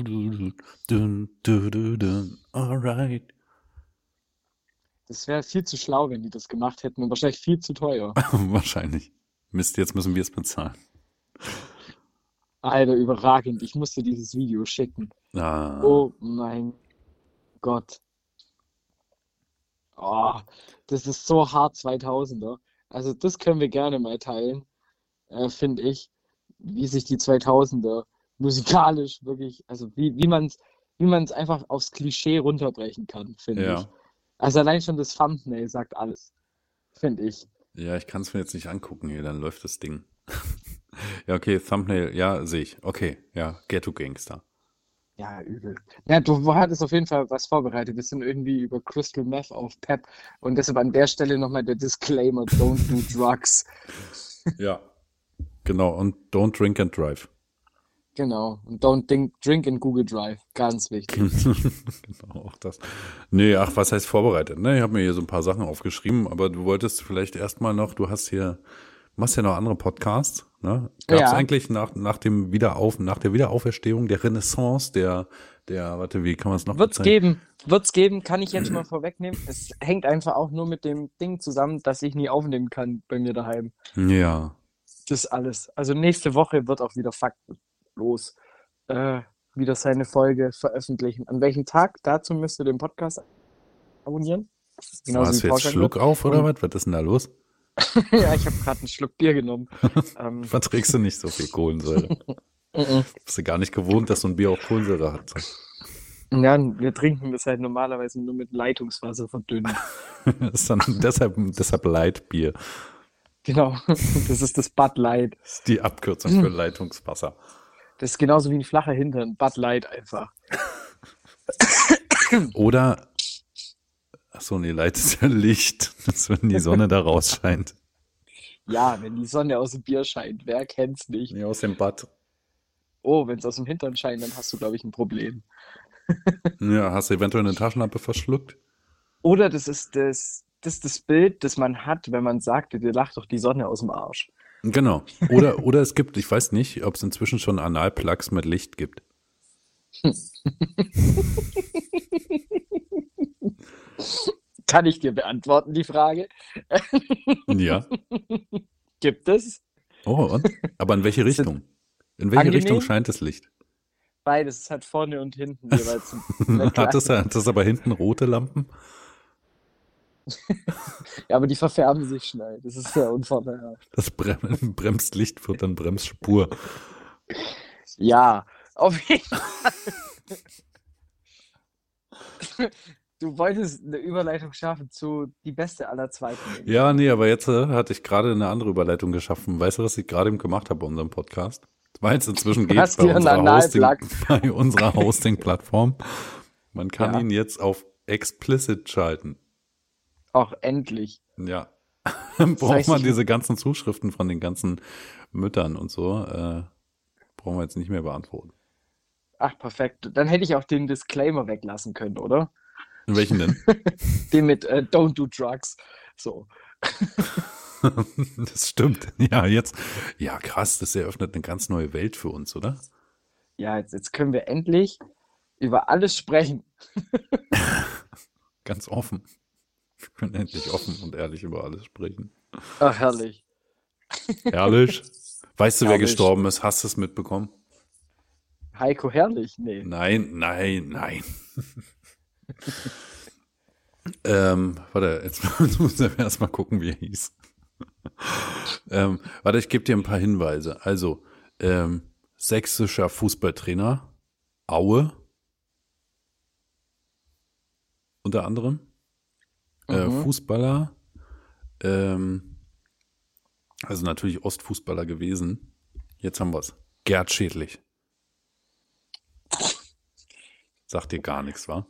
du, du, alright. Das wäre viel zu schlau, wenn die das gemacht hätten und wahrscheinlich viel zu teuer. wahrscheinlich. Mist, jetzt müssen wir es bezahlen. Alter, überragend. Ich musste dieses Video schicken. Ah. Oh mein Gott. Oh, das ist so hart 2000er. Also das können wir gerne mal teilen, äh, finde ich, wie sich die 2000er musikalisch wirklich, also wie, wie man es wie man's einfach aufs Klischee runterbrechen kann, finde Ja. ich. Also allein schon das Thumbnail sagt alles, finde ich. ja, ich kann es mir jetzt nicht angucken hier, dann läuft das Ding. ja, okay, Thumbnail, ja, sehe ich. Okay, ja, Ghetto Gangster. Ja, übel. Ja, du hattest auf jeden Fall was vorbereitet. Wir sind irgendwie über Crystal Meth auf Pep und deshalb an der Stelle nochmal der Disclaimer, don't do drugs. Ja. Genau, und don't drink and drive. Genau. Und don't think, drink in Google Drive. Ganz wichtig. genau, auch das. Nee, ach, was heißt vorbereitet? Ne, ich habe mir hier so ein paar Sachen aufgeschrieben, aber du wolltest vielleicht erstmal noch, du hast hier, machst ja noch andere Podcasts, ne? Gab es Ja. eigentlich nach, nach dem Wiederauf, nach der Wiederauferstehung, der Renaissance, der, der, warte, wie kann man es noch Wird's bezeichnen? geben. Wird's geben, kann ich jetzt schon mal vorwegnehmen. Es hängt einfach auch nur mit dem Ding zusammen, dass ich nie aufnehmen kann bei mir daheim. Ja. Das ist alles. Also nächste Woche wird auch wieder faktenlos äh, wieder seine Folge veröffentlichen. An welchem Tag? Dazu müsst ihr den Podcast abonnieren. Genauso Hast du jetzt. Schluck auf oder Und- was? Was ist denn da los? ja, ich habe gerade einen Schluck Bier genommen. ähm, Verträgst du nicht so viel Kohlensäure? Bist du gar nicht gewohnt, dass so ein Bier auch Kohlensäure hat. ja, wir trinken das halt normalerweise nur mit Leitungswasser verdünnen. Das ist dann deshalb, deshalb Leitbier. Genau. Das ist das Bud Light. Das ist die Abkürzung für Leitungswasser. Das ist genauso wie ein flacher Hintern. Bud Light einfach. Oder, ach so, nee, Light ist ja Licht, das wenn die Sonne da rausscheint. Ja, wenn die Sonne aus dem Bier scheint, wer kennt's nicht? Nee, aus dem Bad. Oh, wenn es aus dem Hintern scheint, dann hast du, glaube ich, ein Problem. Ja, hast du eventuell eine Taschenlampe verschluckt? Oder das ist das, das ist das Bild, das man hat, wenn man sagt, dir lacht doch die Sonne aus dem Arsch. Genau. Oder, oder es gibt, ich weiß nicht, ob es inzwischen schon Analplugs mit Licht gibt. Kann ich dir beantworten, die Frage? Ja. Gibt es? Oh, und? Aber in welche Richtung? In welche Angenehm? Richtung scheint das Licht? Beides. Es hat vorne und hinten jeweils Hat das, hat das aber hinten rote Lampen? Ja, aber die verfärben sich schnell. Das ist sehr unvorteilhaft. Das Brem bremst Licht wird dann Bremsspur. Ja, auf jeden Fall. Du wolltest eine Überleitung schaffen zu die beste aller Zweiten. Ja, nee, aber jetzt äh, hatte ich gerade eine andere Überleitung geschaffen. Weißt du, was ich gerade eben gemacht habe bei unserem Podcast? Weil es inzwischen geht bei unserer, Hosting, bei unserer Hosting-Plattform. Man kann Ja. ihn jetzt auf explicit schalten. Auch endlich. Ja. Braucht heißt, man diese ganzen Zuschriften von den ganzen Müttern und so, äh, brauchen wir jetzt nicht mehr beantworten. Ach, perfekt. Dann hätte ich auch den Disclaimer weglassen können, oder? In welchen denn? Den mit äh, Don't do drugs. So. das stimmt. Ja, jetzt. Ja, krass, das eröffnet eine ganz neue Welt für uns, oder? Ja, jetzt, jetzt können wir endlich über alles sprechen. Ganz offen. Wir können endlich offen und ehrlich über alles sprechen. Ach, herrlich. Ehrlich? Weißt du, wer Herrlich. gestorben ist? Hast du es mitbekommen? Heiko Herrlich? Nee. Nein, nein, nein. Ähm, warte, jetzt müssen wir erstmal gucken, wie er hieß. ähm, warte, ich gebe dir ein paar Hinweise. Also, ähm, sächsischer Fußballtrainer, Aue, unter anderem, äh, Mhm. Fußballer, ähm, also natürlich Ostfußballer gewesen. Jetzt haben wir's. Gerd Schädlich. Sagt dir gar nichts, wa?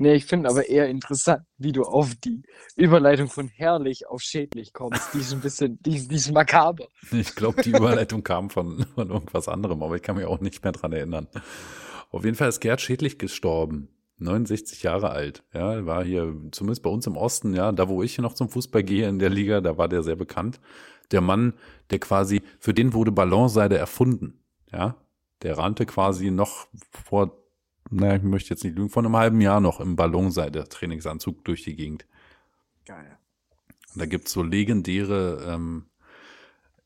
Nee, ich finde aber eher interessant, wie du auf die Überleitung von herrlich auf schädlich kommst. Die ist ein bisschen, die, die ist makaber. Ich glaube, die Überleitung kam von, von irgendwas anderem, aber ich kann mich auch nicht mehr dran erinnern. Auf jeden Fall ist Gerd Schädlich gestorben. 69 Jahre alt. Ja, war hier, zumindest bei uns im Osten, ja, da wo ich noch zum Fußball gehe in der Liga, da war der sehr bekannt. Der Mann, der quasi, für den wurde Ballonseide erfunden. Ja, der rannte quasi noch vor, naja, ich möchte jetzt nicht lügen, vor einem halben Jahr noch im Ballonseide-Trainingsanzug durch die Gegend. Geil. Und da gibt's so legendäre, ähm,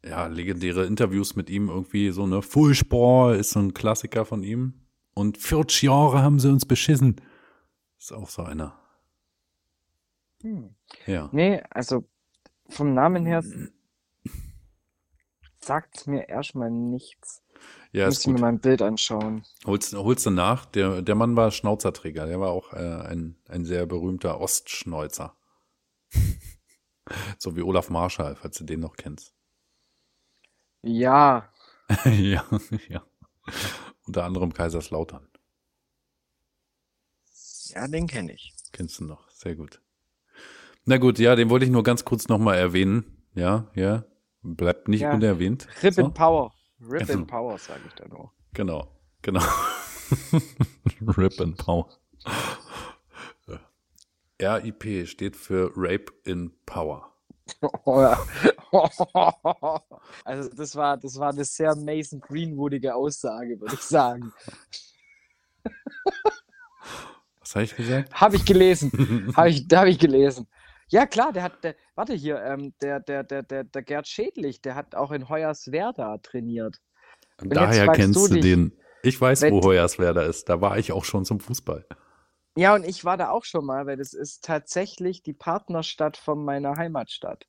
ja, legendäre Interviews mit ihm irgendwie, so eine Fullsport ist so ein Klassiker von ihm. Und 40 Jahre haben sie uns beschissen. Ist auch so einer. Hm. Ja. Nee, also vom Namen her sagt mir erstmal nichts. Ja, Muss ist ich mir gut. mal ein Bild anschauen. Holst, holst du nach. Der, der Mann war Schnauzerträger. Der war auch äh, ein, ein sehr berühmter Ostschneuzer. so wie Olaf Marschall, falls du den noch kennst. Ja, ja, ja. Unter anderem Kaiserslautern. ja, den kenne ich. Kennst du noch, sehr gut. Na gut, ja, den wollte ich nur ganz kurz nochmal erwähnen. Ja, ja, bleibt nicht Ja. unerwähnt. Rip So, in Power. Rip in Power, sage ich da nur. Genau, genau. Rip and Power. RIP steht für Rape in Power. Also das war, das war eine sehr Mason Greenwoodige Aussage, würde ich sagen. Was habe ich gesagt? Habe ich gelesen. Habe ich, hab ich gelesen. Ja, klar, der hat, der, warte hier, ähm, der, der, der, der, der Gerd Schädlich, der hat auch in Hoyerswerda trainiert. Und jetzt daher kennst du dich, den. Ich weiß, wo Hoyerswerda ist. Da war ich auch schon zum Fußball. Ja, und ich war da auch schon mal, weil das ist tatsächlich die Partnerstadt von meiner Heimatstadt.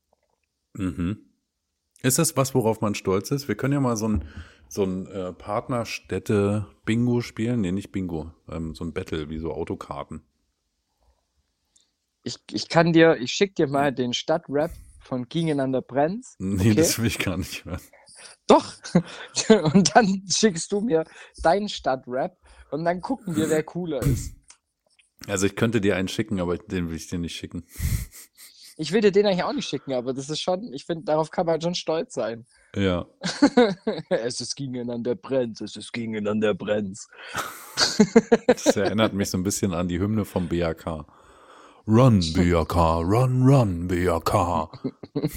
Mhm. Ist das was, worauf man stolz ist? Wir können ja mal so ein, so ein äh, Partnerstädte-Bingo spielen. Nee, nicht Bingo. Ähm, so ein Battle, wie so Autokarten. Ich, ich kann dir, ich schick dir mal den Stadtrap von Gegeneinander Brenz. Nee, Okay. das will ich gar nicht hören. Doch. Und dann schickst du mir deinen Stadtrap und dann gucken wir, wer cooler ist. Also ich könnte dir einen schicken, aber den will ich dir nicht schicken. Ich will dir den eigentlich auch nicht schicken, aber das ist schon, ich finde, darauf kann man schon stolz sein. Ja. es ist gegeneinander Brenz, es ist gegeneinander Brenz. Das erinnert mich so ein bisschen an die Hymne vom BAK. Run, BAK, run, run, BAK.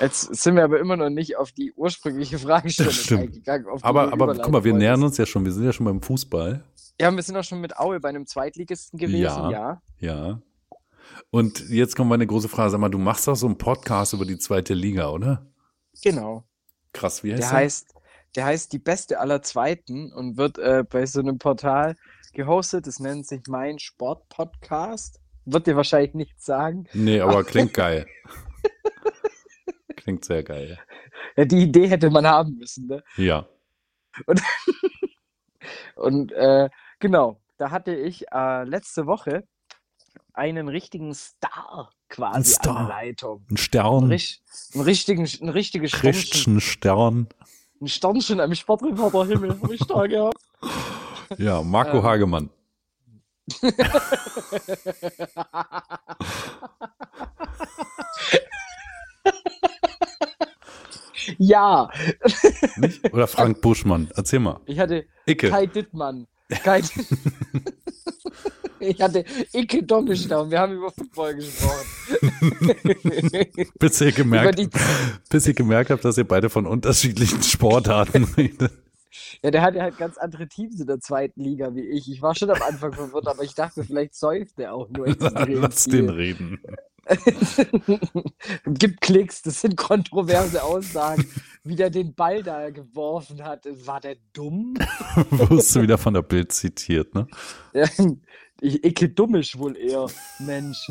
Jetzt sind wir aber immer noch nicht auf die ursprüngliche Fragestellung Das stimmt. eingegangen. Aber, aber guck mal, wir nähern uns ja schon. Wir sind ja schon beim Fußball. Ja, wir sind auch schon mit Aue bei einem Zweitligisten gewesen, Ja. ja. Ja. Und jetzt kommt meine große Frage. Sag mal, du machst doch so einen Podcast über die zweite Liga, oder? Genau. Krass, wie heißt Der der? heißt, der heißt Die Beste aller Zweiten und wird äh, bei so einem Portal gehostet. Das nennt sich Mein Sport Podcast. Wird dir wahrscheinlich nichts sagen. Nee, aber klingt geil. klingt sehr geil. Ja, die Idee hätte man haben müssen, ne? Ja. Und äh, genau, da hatte ich äh, letzte Woche einen richtigen Star quasi Ein Star. an der Leitung. Ein Ein, Stern. richt, ein, richtigen, ein richtiges Sternchen, Christian Stern. ein Sternchen am Sportreporterhimmel habe ich da gehabt. Ja, Marco Ähm. Hagemann. ja, Nicht? Oder Frank Buschmann. Erzähl mal. ich hatte Icke. Kai Dittmann. Kai ich hatte Icke Doppelstamm. Wir haben über Football gesprochen. Bis ihr gemerkt, bis ihr gemerkt habt, dass ihr beide von unterschiedlichen Sportarten redet. Ja, der hatte halt ganz andere Teams in der zweiten Liga wie ich. Ich war schon am Anfang verwirrt, aber ich dachte, vielleicht säuft der auch nur extrem Lass viel. den reden. Gibt Klicks, das sind kontroverse Aussagen. Wie der den Ball da geworfen hat, war der dumm? Wirst du wieder von der Bild zitiert, ne? Ja, ich, Icke dummisch wohl eher, Mensch.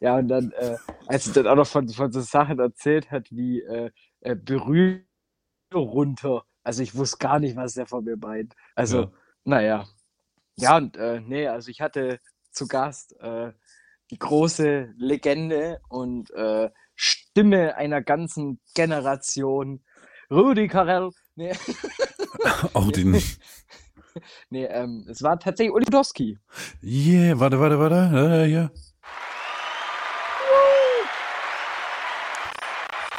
ja, und dann, äh, als er dann auch noch von, von so Sachen erzählt hat, wie äh, äh, Berührung runter. Also ich wusste gar nicht, was der von mir meint. Also, Ja. naja. Ja, und äh, nee, also ich hatte zu Gast äh, die große Legende und äh, Stimme einer ganzen Generation, Rudi Carell. Nee, Auch den. nee ähm, es war tatsächlich Uli Podolski. Yeah, warte, warte, warte. Äh, hier.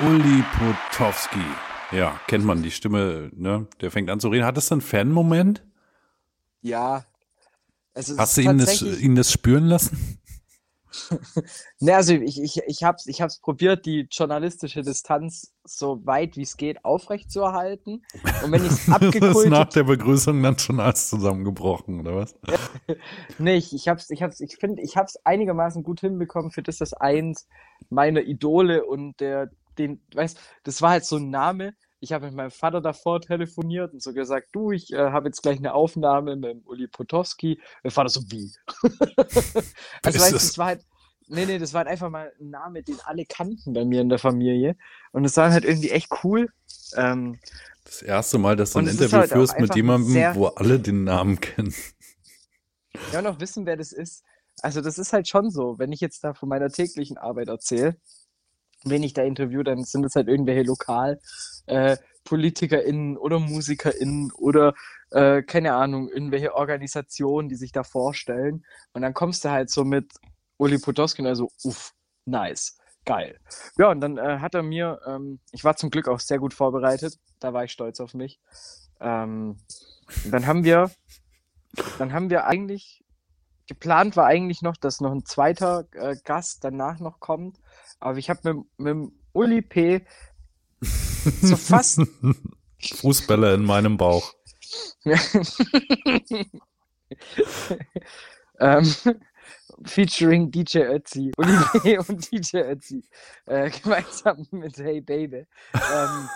Uli Potowski. Ja, kennt man die Stimme, ne? Der fängt an zu reden. Hat das einen Fan-Moment? Ja. Also Hast du ihn das, ihn das spüren lassen? Ne, also ich, ich, ich habe es ich hab's probiert, die journalistische Distanz so weit wie es geht aufrechtzuerhalten. Und wenn ich es Das ist nach abgekultet der Begrüßung dann schon alles zusammengebrochen, oder was? nicht, ich hab's, ich hab's, ich finde, ich hab's einigermaßen gut hinbekommen für das das eins meiner Idole und der, den, weißt, das war halt so ein Name. Ich habe mit meinem Vater davor telefoniert und so gesagt, du, ich äh, habe jetzt gleich eine Aufnahme mit dem Uli Potowski. Mein Vater so, wie? also weißt, das? das war halt, nee, nee, das war halt einfach mal ein Name, den alle kannten bei mir in der Familie. Und es war halt irgendwie echt cool. Ähm, Das erste Mal, dass du ein Interview halt führst mit jemandem, wo alle den Namen kennen. ja, noch wissen, wer das ist. Also das ist halt schon so, wenn ich jetzt da von meiner täglichen Arbeit erzähle, wen ich da interview, dann sind es halt irgendwelche lokal äh, oder MusikerInnen oder äh, keine Ahnung, irgendwelche Organisationen, die sich da vorstellen. Und dann kommst du halt so mit Uli Podolski und also, uff, nice, geil. Ja, und dann äh, hat er mir, ähm, ich war zum Glück auch sehr gut vorbereitet, da war ich stolz auf mich. Ähm, dann haben wir, dann haben wir eigentlich, geplant war eigentlich noch, dass noch ein zweiter äh, Gast danach noch kommt. Aber ich habe mit, mit dem Uli P. so fast Fußballer in meinem Bauch. ähm, featuring DJ Ötzi, Uli P. und DJ Ötzi, äh, gemeinsam mit Hey Baby. Ähm,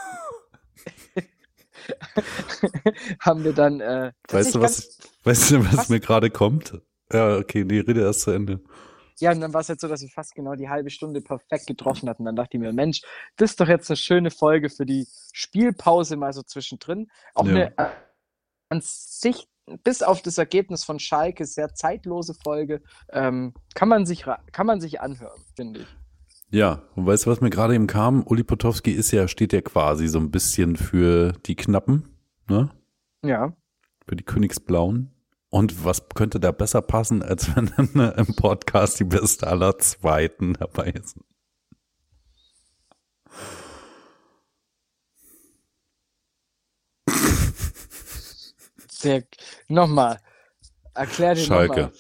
haben wir dann äh, Weißt du, was, weißt du, was mir gerade kommt? Ja, okay, die Rede erst zu Ende. Ja, und dann war es jetzt so, dass wir fast genau die halbe Stunde perfekt getroffen hatten. Dann dachte ich mir, Mensch, das ist doch jetzt eine schöne Folge für die Spielpause mal so zwischendrin. Auch Ja. eine äh, an sich, bis auf das Ergebnis von Schalke, sehr zeitlose Folge. Ähm, kann, man sich, kann man sich anhören, finde ich. Ja, und weißt du, was mir gerade eben kam? Uli Potowski ist ja, steht ja quasi so ein bisschen für die Knappen, ne? Ja. Für die Königsblauen. Und was könnte da besser passen, als wenn dann im Podcast die beste aller Zweiten dabei ist? Sehr, nochmal. Erklär dir Schalke. nochmal.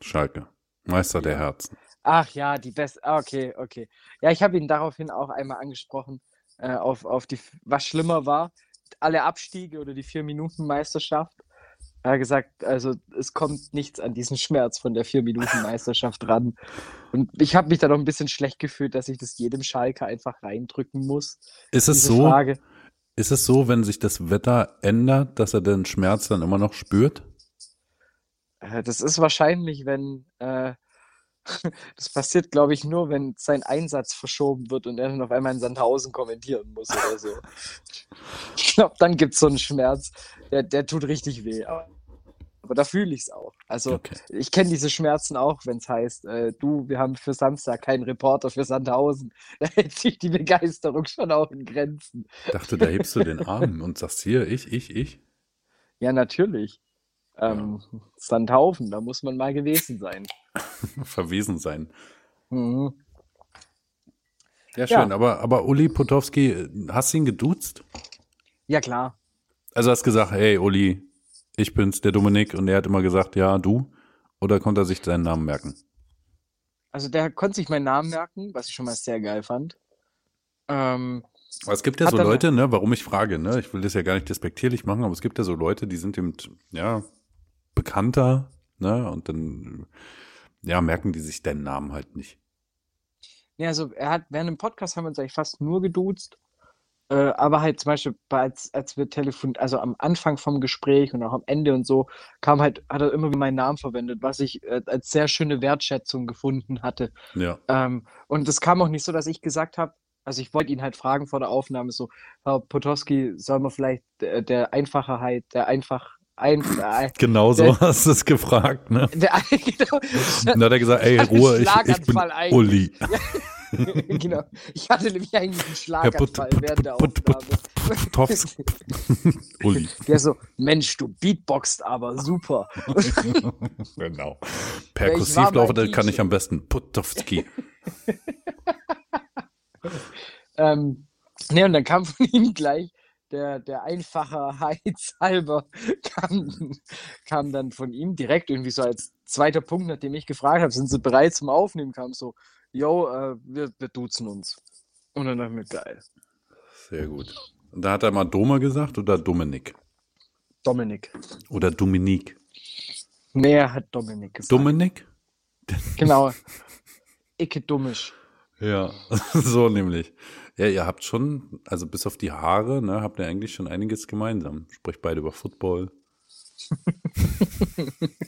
Schalke. Meister der Herzen. Ach ja, die beste. Ah, okay, okay. Ja, ich habe ihn daraufhin auch einmal angesprochen, äh, auf, auf die, was schlimmer war, alle Abstiege oder die Vier-Minuten-Meisterschaft. Er hat gesagt, also es kommt nichts an diesen Schmerz von der Vier-Minuten-Meisterschaft ran. Und ich habe mich da noch ein bisschen schlecht gefühlt, dass ich das jedem Schalke einfach reindrücken muss. Ist es so, Frage. ist es so, wenn sich das Wetter ändert, dass er den Schmerz dann immer noch spürt? Äh, Das ist wahrscheinlich, wenn, äh, das passiert, glaube ich, nur, wenn sein Einsatz verschoben wird und er dann auf einmal in Sandhausen kommentieren muss oder so. Ich glaube, dann gibt es so einen Schmerz, der, der tut richtig weh. Aber, aber da fühle ich es auch. Also, Okay. ich kenne diese Schmerzen auch, wenn es heißt, äh, du, wir haben für Samstag keinen Reporter für Sandhausen. Da hält sich die Begeisterung schon auch in Grenzen. Dachte, da hebst du den Arm und sagst hier, ich, ich, ich. Ja, natürlich. Ähm, Sandhausen, da muss man mal gewesen sein. Verwesen sein. Mhm. Ja, Ja. schön. Aber, aber Uli Potowski, hast du ihn geduzt? Ja, klar. Also hast gesagt, hey Uli, ich bin's, der Dominik. Und er hat immer gesagt, ja, du. Oder konnte er sich seinen Namen merken? Also der konnte sich meinen Namen merken, was ich schon mal sehr geil fand. Ähm, Aber es gibt ja so Leute, ne, warum ich frage, ne, ich will das ja gar nicht despektierlich machen, aber es gibt ja so Leute, die sind eben, ja, bekannter, ne, und dann, ja, merken die sich deinen Namen halt nicht. Ja, also er hat, während dem Podcast haben wir uns eigentlich fast nur geduzt. Äh, aber halt zum Beispiel, bei, als, als wir telefon, also am Anfang vom Gespräch und auch am Ende und so, kam halt, hat er immer wieder meinen Namen verwendet, was ich äh, als sehr schöne Wertschätzung gefunden hatte. Ja. Ähm, und es kam auch nicht so, dass ich gesagt habe, also ich wollte ihn halt fragen vor der Aufnahme, so, Herr Potowski, soll man vielleicht der, der Einfachheit, der einfach, ein, äh, Genau so Der- hast du es gefragt, ne? der, genau, Und dann hat er gesagt, ey, Ruhe, ich, ich bin eigentlich. Uli. genau. Ich hatte nämlich eigentlich einen Schlaganfall Put- während der Aufnahme. Uli. Der so, Mensch, du beatboxt aber super. genau. Ja, Perkussiv war laufe, bei das kann ich am besten. Potowski. Ähm, ne, und dann kam von ihm gleich der, der einfache Heiz halber, kam, kam dann von ihm direkt irgendwie so als zweiter Punkt, nachdem ich gefragt habe, sind sie bereit zum Aufnehmen, kam so, yo, äh, wir, wir duzen uns. Und dann dachte ich mir, geil. Sehr gut. Und da hat er mal Dome gesagt oder Dominik? Dominik. Oder Dominik? Nee, er hat Dominik gesagt. Dominik? Genau. Icke dummisch. Ja, so nämlich. Ja, ihr habt schon, also bis auf die Haare, ne, habt ihr eigentlich schon einiges gemeinsam. Sprecht beide über Football.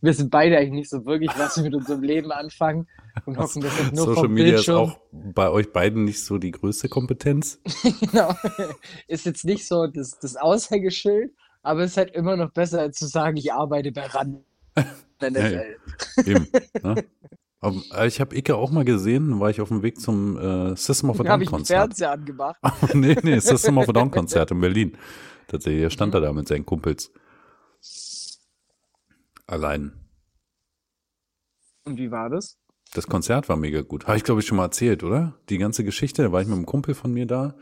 Wir sind beide eigentlich nicht so wirklich, was wir mit unserem Leben anfangen und hoffen das nur Social vom Media Bildschirm. ist auch bei euch beiden nicht so die größte Kompetenz. Genau. Ist jetzt nicht so das, das Aushängeschild, aber es ist halt immer noch besser, als zu sagen, ich arbeite bei RAN. NFL. Eben. ne? Äh, ich habe Icke auch mal gesehen, war ich auf dem Weg zum äh, System of a habe Down ich einen Konzert. Fernseher angemacht. nee, nee, System of a Down Konzert in Berlin. Tatsächlich, stand Mhm. er da mit seinen Kumpels. Allein. Und wie war das? Das Konzert war mega gut. Habe ich, glaube ich, schon mal erzählt, oder? Die ganze Geschichte, da war ich mit einem Kumpel von mir da.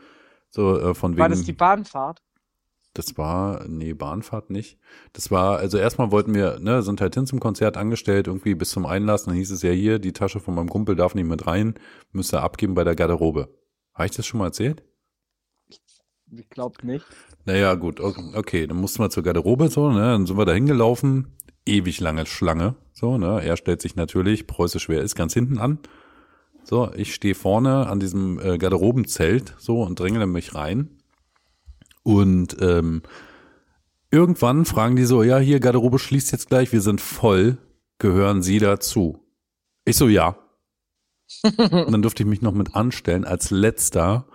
So, äh, von wegen. War das die Bahnfahrt? Das war, nee, Bahnfahrt nicht. Das war, also erstmal wollten wir, ne, sind halt hin zum Konzert angestellt, irgendwie bis zum Einlass. Dann hieß es ja hier, die Tasche von meinem Kumpel darf nicht mit rein, müsste abgeben bei der Garderobe. Habe ich das schon mal erzählt? Ich glaube nicht. Naja, gut, okay, dann mussten wir zur Garderobe so, ne, dann sind wir da hingelaufen, ewig lange Schlange, so, ne, er stellt sich natürlich, preußisch wer ist, ganz hinten an. So, ich stehe vorne an diesem äh, Garderobenzelt, so, und drängele mich rein. Und ähm, irgendwann fragen die so, ja, hier, Garderobe schließt jetzt gleich, wir sind voll, gehören Sie dazu? Ich so, ja. Und dann durfte ich mich noch mit anstellen. Als letzter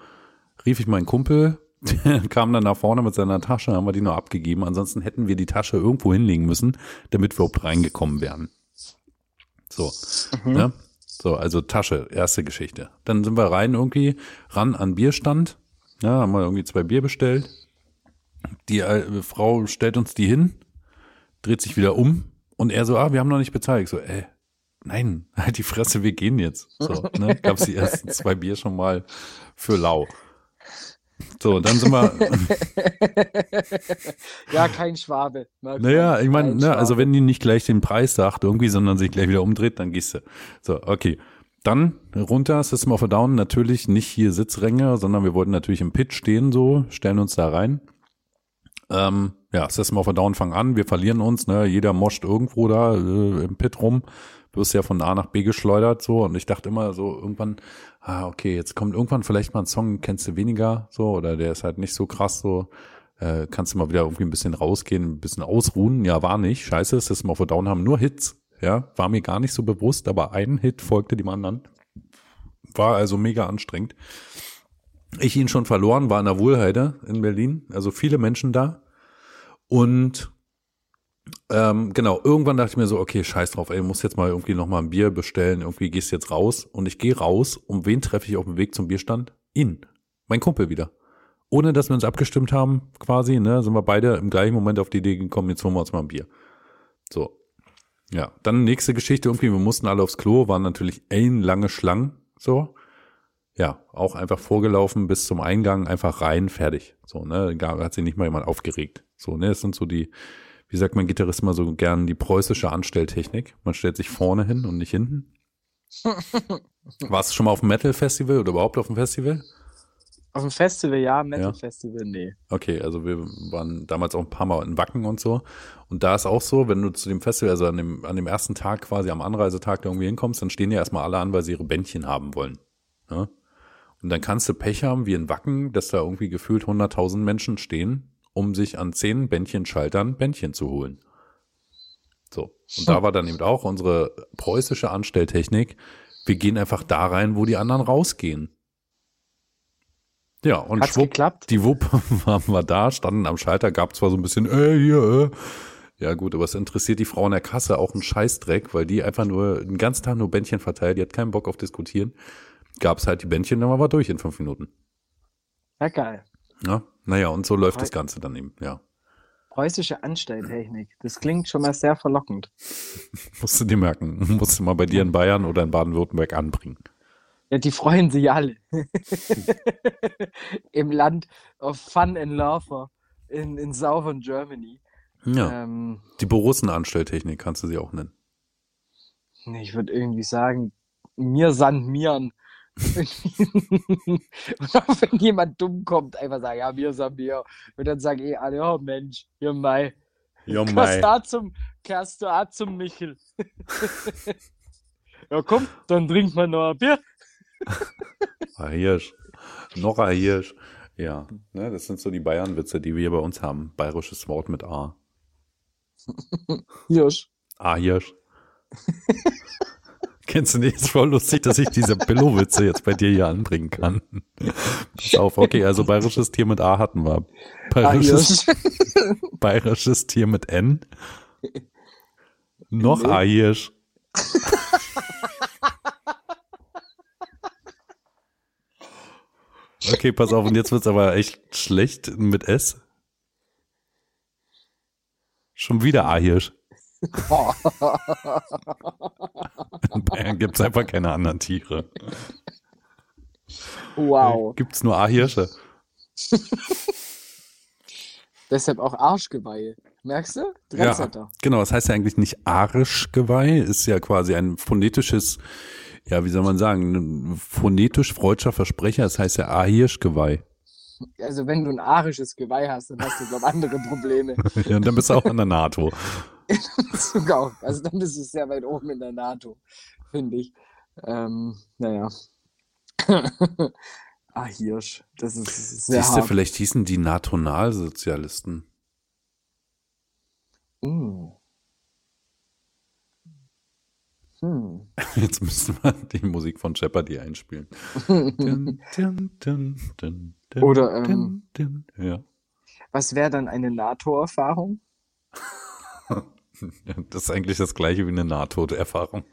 rief ich meinen Kumpel, der kam dann nach vorne mit seiner Tasche, haben wir die nur abgegeben. Ansonsten hätten wir die Tasche irgendwo hinlegen müssen, damit wir überhaupt reingekommen wären. So, ne? So, also Tasche, erste Geschichte. Dann sind wir rein irgendwie, ran an Bierstand, ja, haben wir irgendwie zwei Bier bestellt. Die äh, Frau stellt uns die hin, dreht sich wieder um und er so, ah, wir haben noch nicht bezahlt. Ich so, äh, nein, halt die Fresse, wir gehen jetzt. So, ne? Gab's die ersten zwei Bier schon mal für lau. So, dann sind wir, Ja, kein Schwabe. merkt naja, ich meine, ne, also wenn die nicht gleich den Preis sagt irgendwie, sondern sich gleich wieder umdreht, dann gehst du. So, okay. Dann runter, System of a Down, natürlich nicht hier Sitzränge, sondern wir wollten natürlich im Pit stehen, so, stellen uns da rein. Ähm, ja, System of a Down fangen an, wir verlieren uns, ne, jeder moscht irgendwo da äh, im Pit rum, wirst ja von A nach B geschleudert, so, und ich dachte immer so irgendwann, ah, okay, jetzt kommt irgendwann vielleicht mal ein Song, kennst du weniger, so, oder der ist halt nicht so krass, so, äh, kannst du mal wieder irgendwie ein bisschen rausgehen, ein bisschen ausruhen, ja, war nicht, scheiße, System of a Down haben nur Hits, ja, war mir gar nicht so bewusst, aber ein Hit folgte dem anderen, war also mega anstrengend. Ich ihn schon verloren, war in der Wohlheide in Berlin, also viele Menschen da. Und ähm, genau, irgendwann dachte ich mir so, okay, scheiß drauf, ey, muss jetzt mal irgendwie noch mal ein Bier bestellen, irgendwie gehst jetzt raus. Und ich gehe raus, um wen treffe ich auf dem Weg zum Bierstand? Ihn, mein Kumpel wieder. Ohne, dass wir uns abgestimmt haben, quasi, ne, sind wir beide im gleichen Moment auf die Idee gekommen, jetzt holen wir uns mal ein Bier. So. Ja, dann nächste Geschichte, irgendwie, wir mussten alle aufs Klo, waren natürlich ellenlange Schlangen, so ja, auch einfach vorgelaufen bis zum Eingang, einfach rein, fertig. So, ne, da hat sich nicht mal jemand aufgeregt. So, ne, es sind so die, wie sagt mein Gitarrist mal so gern, die preußische Anstelltechnik. Man stellt sich vorne hin und nicht hinten. Warst du schon mal auf dem Metal Festival oder überhaupt auf dem Festival? Auf dem Festival, ja, Metal Ja. Festival, nee. Okay, also wir waren damals auch ein paar Mal in Wacken und so. Und da ist auch so, wenn du zu dem Festival, also an dem, an dem ersten Tag quasi am Anreisetag da irgendwie hinkommst, dann stehen ja erstmal alle an, weil sie ihre Bändchen haben wollen. Ne? Und dann kannst du Pech haben, wie in Wacken, dass da irgendwie gefühlt 100.000 Menschen stehen, um sich an zehn Bändchenschaltern Bändchen zu holen. So. Und da war dann eben auch unsere preußische Anstelltechnik. Wir gehen einfach da rein, wo die anderen rausgehen. Ja, und Hat's schwupp, geklappt? die Wupp waren wir da, standen am Schalter, gab zwar so ein bisschen, äh, hier, äh. Ja gut, aber es interessiert die Frau in der Kasse auch einen Scheißdreck, weil die einfach nur den ganzen Tag nur Bändchen verteilt, die hat keinen Bock auf diskutieren. Gab's halt die Bändchen, dann war durch in fünf Minuten. Ja, geil. Ja, naja, und so läuft das Ganze dann eben, ja. Preußische Anstelltechnik. Das klingt schon mal sehr verlockend. Musst du dir merken, musst du mal bei dir in Bayern oder in Baden-Württemberg anbringen. Ja, die freuen sich alle. Im Land of Fun and Laughter in, in Southern Germany. Ja, Ähm, die Borussenanstelltechnik kannst du sie auch nennen. ich würde irgendwie sagen, mir san miren. Und auch wenn jemand dumm kommt, einfach sagen, ja, mir san mir. Und dann sagen eh alle, oh Mensch, hier Mai. Ja, Kehrst du auch zum, zum Michel. ja, komm, dann trinkt man noch ein Bier. Ah, Hirsch. Noch ein Hirsch. Ja, ne, das sind so die Bayern-Witze, die wir hier bei uns haben. Bayerisches Wort mit A. Hirsch. Ah, Hirsch. Kennst du nicht? Ist voll lustig, dass ich diese Billo-Witze jetzt bei dir hier anbringen kann. Pass auf, okay, also bayerisches Tier mit A hatten wir. Bayerisches, bayerisches Tier mit N. Noch Nee. A, Hirsch. Okay, pass auf, und jetzt wird's aber echt schlecht mit S. Schon wieder A-Hirsch. In Bayern gibt's einfach keine anderen Tiere. wow. Gibt's nur A-Hirsche. Deshalb auch Arschgeweihe. Merkst du? Ja, Trendsetter. genau, das heißt ja eigentlich nicht Arischgeweih, ist ja quasi ein phonetisches, ja, wie soll man sagen, ein phonetisch-freudscher Versprecher, das heißt ja A-Hirschgeweih. Also wenn du ein arisches Geweih hast, dann hast du, glaube andere Probleme. Ja, und dann bist du auch an der NATO. Sogar auch. Also dann bist du sehr weit oben in der NATO, finde ich. Ähm, naja. ah, Hirsch. Das ist sehr Siehst du, vielleicht hießen die Nationalsozialisten. Mm. Hm. Jetzt müssen wir die Musik von Jeopardy einspielen. Dun, dun, dun, Oder, ähm. Ja. Was wäre dann eine NATO-Erfahrung? Das ist eigentlich das gleiche wie eine NATO-Erfahrung.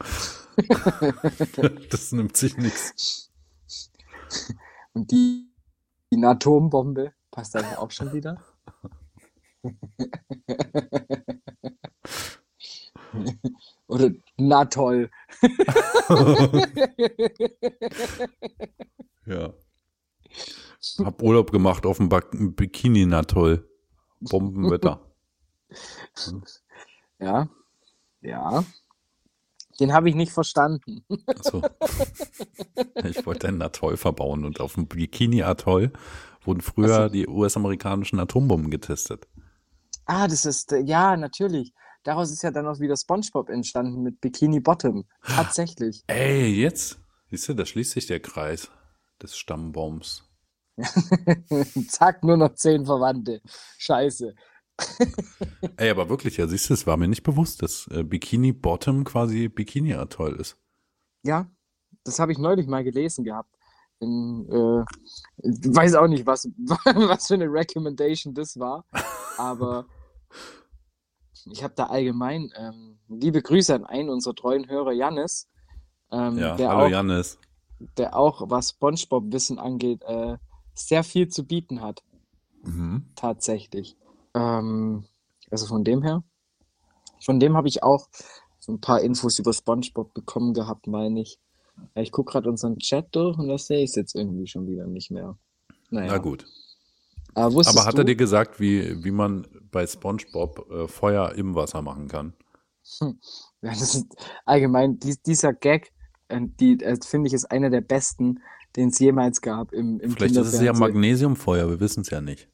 das nimmt sich nichts. Und die, die Atombombe passt dann auch schon wieder. Oder na toll. Ja. Hab Urlaub gemacht auf dem Bak- Bikini-Natoll. Bombenwetter. Ja, ja. Den habe ich nicht verstanden. Achso. Ich wollte einen Atoll verbauen und auf dem Bikini-Atoll wurden früher Ach so. die US-amerikanischen Atombomben getestet. Ah, das ist, äh, ja, natürlich. Daraus ist ja dann auch wieder SpongeBob entstanden mit Bikini Bottom. Tatsächlich. Ey, jetzt? Siehst du, da schließt sich der Kreis des Stammbaums. Zack, nur noch zehn Verwandte. Scheiße. Ey, aber wirklich, ja, siehst du, es war mir nicht bewusst, dass äh, Bikini Bottom quasi Bikini Atoll ist. Ja, das habe ich neulich mal gelesen gehabt. In, äh, ich weiß auch nicht, was, was für eine Recommendation das war, aber ich habe da allgemein ähm, liebe Grüße an einen unserer treuen Hörer, Jannis, ähm, Ja, der, hallo auch, Jannis. der auch, was SpongeBob-Wissen angeht, äh, sehr viel zu bieten hat, Mhm. tatsächlich. Ähm, also von dem her, von dem habe ich auch so ein paar Infos über SpongeBob bekommen gehabt, meine ich. Ja, ich gucke gerade unseren Chat durch und da sehe ich es jetzt irgendwie schon wieder nicht mehr. Naja. Na gut. Aber, wusstest Aber hat du, er dir gesagt, wie, wie man bei SpongeBob äh, Feuer im Wasser machen kann? Ja, das ist allgemein, dies, dieser Gag äh, die äh, finde ich ist einer der besten, den es jemals gab im, im Vielleicht ist es ja. Magnesiumfeuer, wir wissen es ja nicht.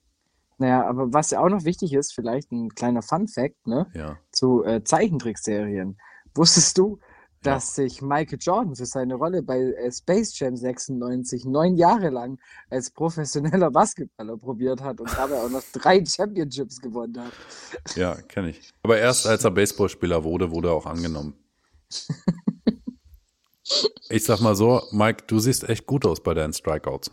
Naja, aber was ja auch noch wichtig ist, vielleicht ein kleiner Fun-Fact, ne? Ja. zu äh, Zeichentrickserien. Wusstest du, dass sich Michael Jordan für seine Rolle bei äh, Space Jam 96 neun Jahre lang als professioneller Basketballer probiert hat und dabei auch noch drei Championships gewonnen hat? Ja, kenne ich. Aber erst als er Baseballspieler wurde, wurde er auch angenommen. Ich sag mal so, Mike, du siehst echt gut aus bei deinen Strikeouts.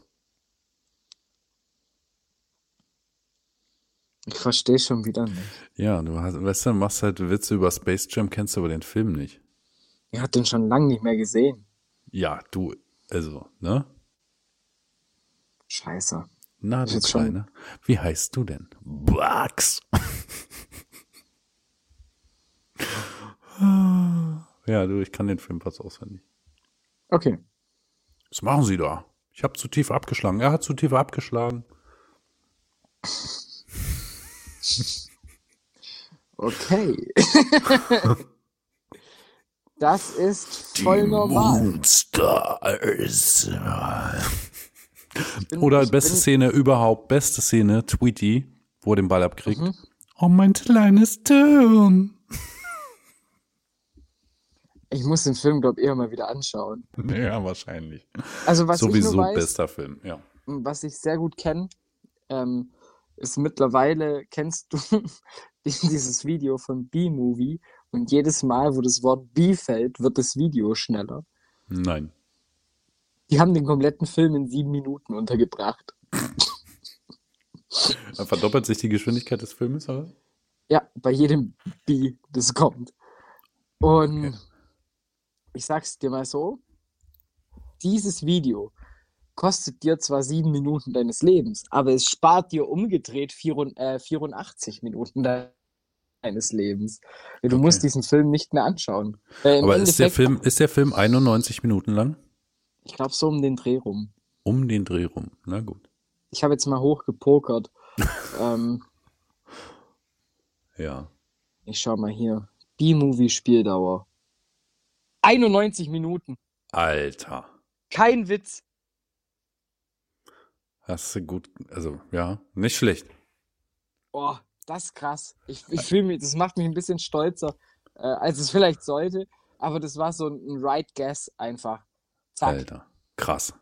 Ich verstehe schon wieder nicht. Ja, du hast, weißt du, machst halt Witze über Space Jam, kennst aber den Film nicht. Er hat den schon lange nicht mehr gesehen. Ja, du, also, ne? Scheiße. Na, du Jetzt schon. Kleine. Wie heißt du denn? Bugs. ja, du, ich kann den Film fast auswendig. Okay. Was machen Sie da? Ich habe zu tief abgeschlagen. Er hat zu tief abgeschlagen. Okay. das ist voll normal. Monsters. Ich bin- Oder ich beste bin- Szene überhaupt, beste Szene, Tweety, wo er den Ball abkriegt. Mhm. Oh, mein kleines Turm. Ich muss den Film, glaube ich, eher mal wieder anschauen. Ja, wahrscheinlich. Also, was ich Sowieso nur weiß, bester Film, ja. was ich sehr gut kenne, ähm, ist mittlerweile, kennst du dieses Video von B-Movie und jedes Mal, wo das Wort B fällt, wird das Video schneller. Nein. Die haben den kompletten Film in sieben Minuten untergebracht. Verdoppelt sich die Geschwindigkeit des Filmes, oder? Ja, bei jedem B, das kommt. Und Okay. ich sag's dir mal so, dieses Video kostet dir zwar sieben Minuten deines Lebens, aber es spart dir umgedreht 84, äh, 84 Minuten de- deines Lebens. Du musst Okay. diesen Film nicht mehr anschauen. Äh, Aber ist der, Endeffekt- Film, ist der Film 91 Minuten lang? Ich glaube so um den Dreh rum. Um den Dreh rum. Na gut. Ich habe jetzt mal hochgepokert. ähm, Ja. ich schau mal hier. B-Movie Spieldauer. 91 Minuten. Alter. Kein Witz. Hast du gut, also ja, nicht schlecht. Oh, das ist krass. Ich, ich fühle mich, das macht mich ein bisschen stolzer, äh, als es vielleicht sollte. Aber das war so ein Right Guess einfach. Zack. Alter. Krass.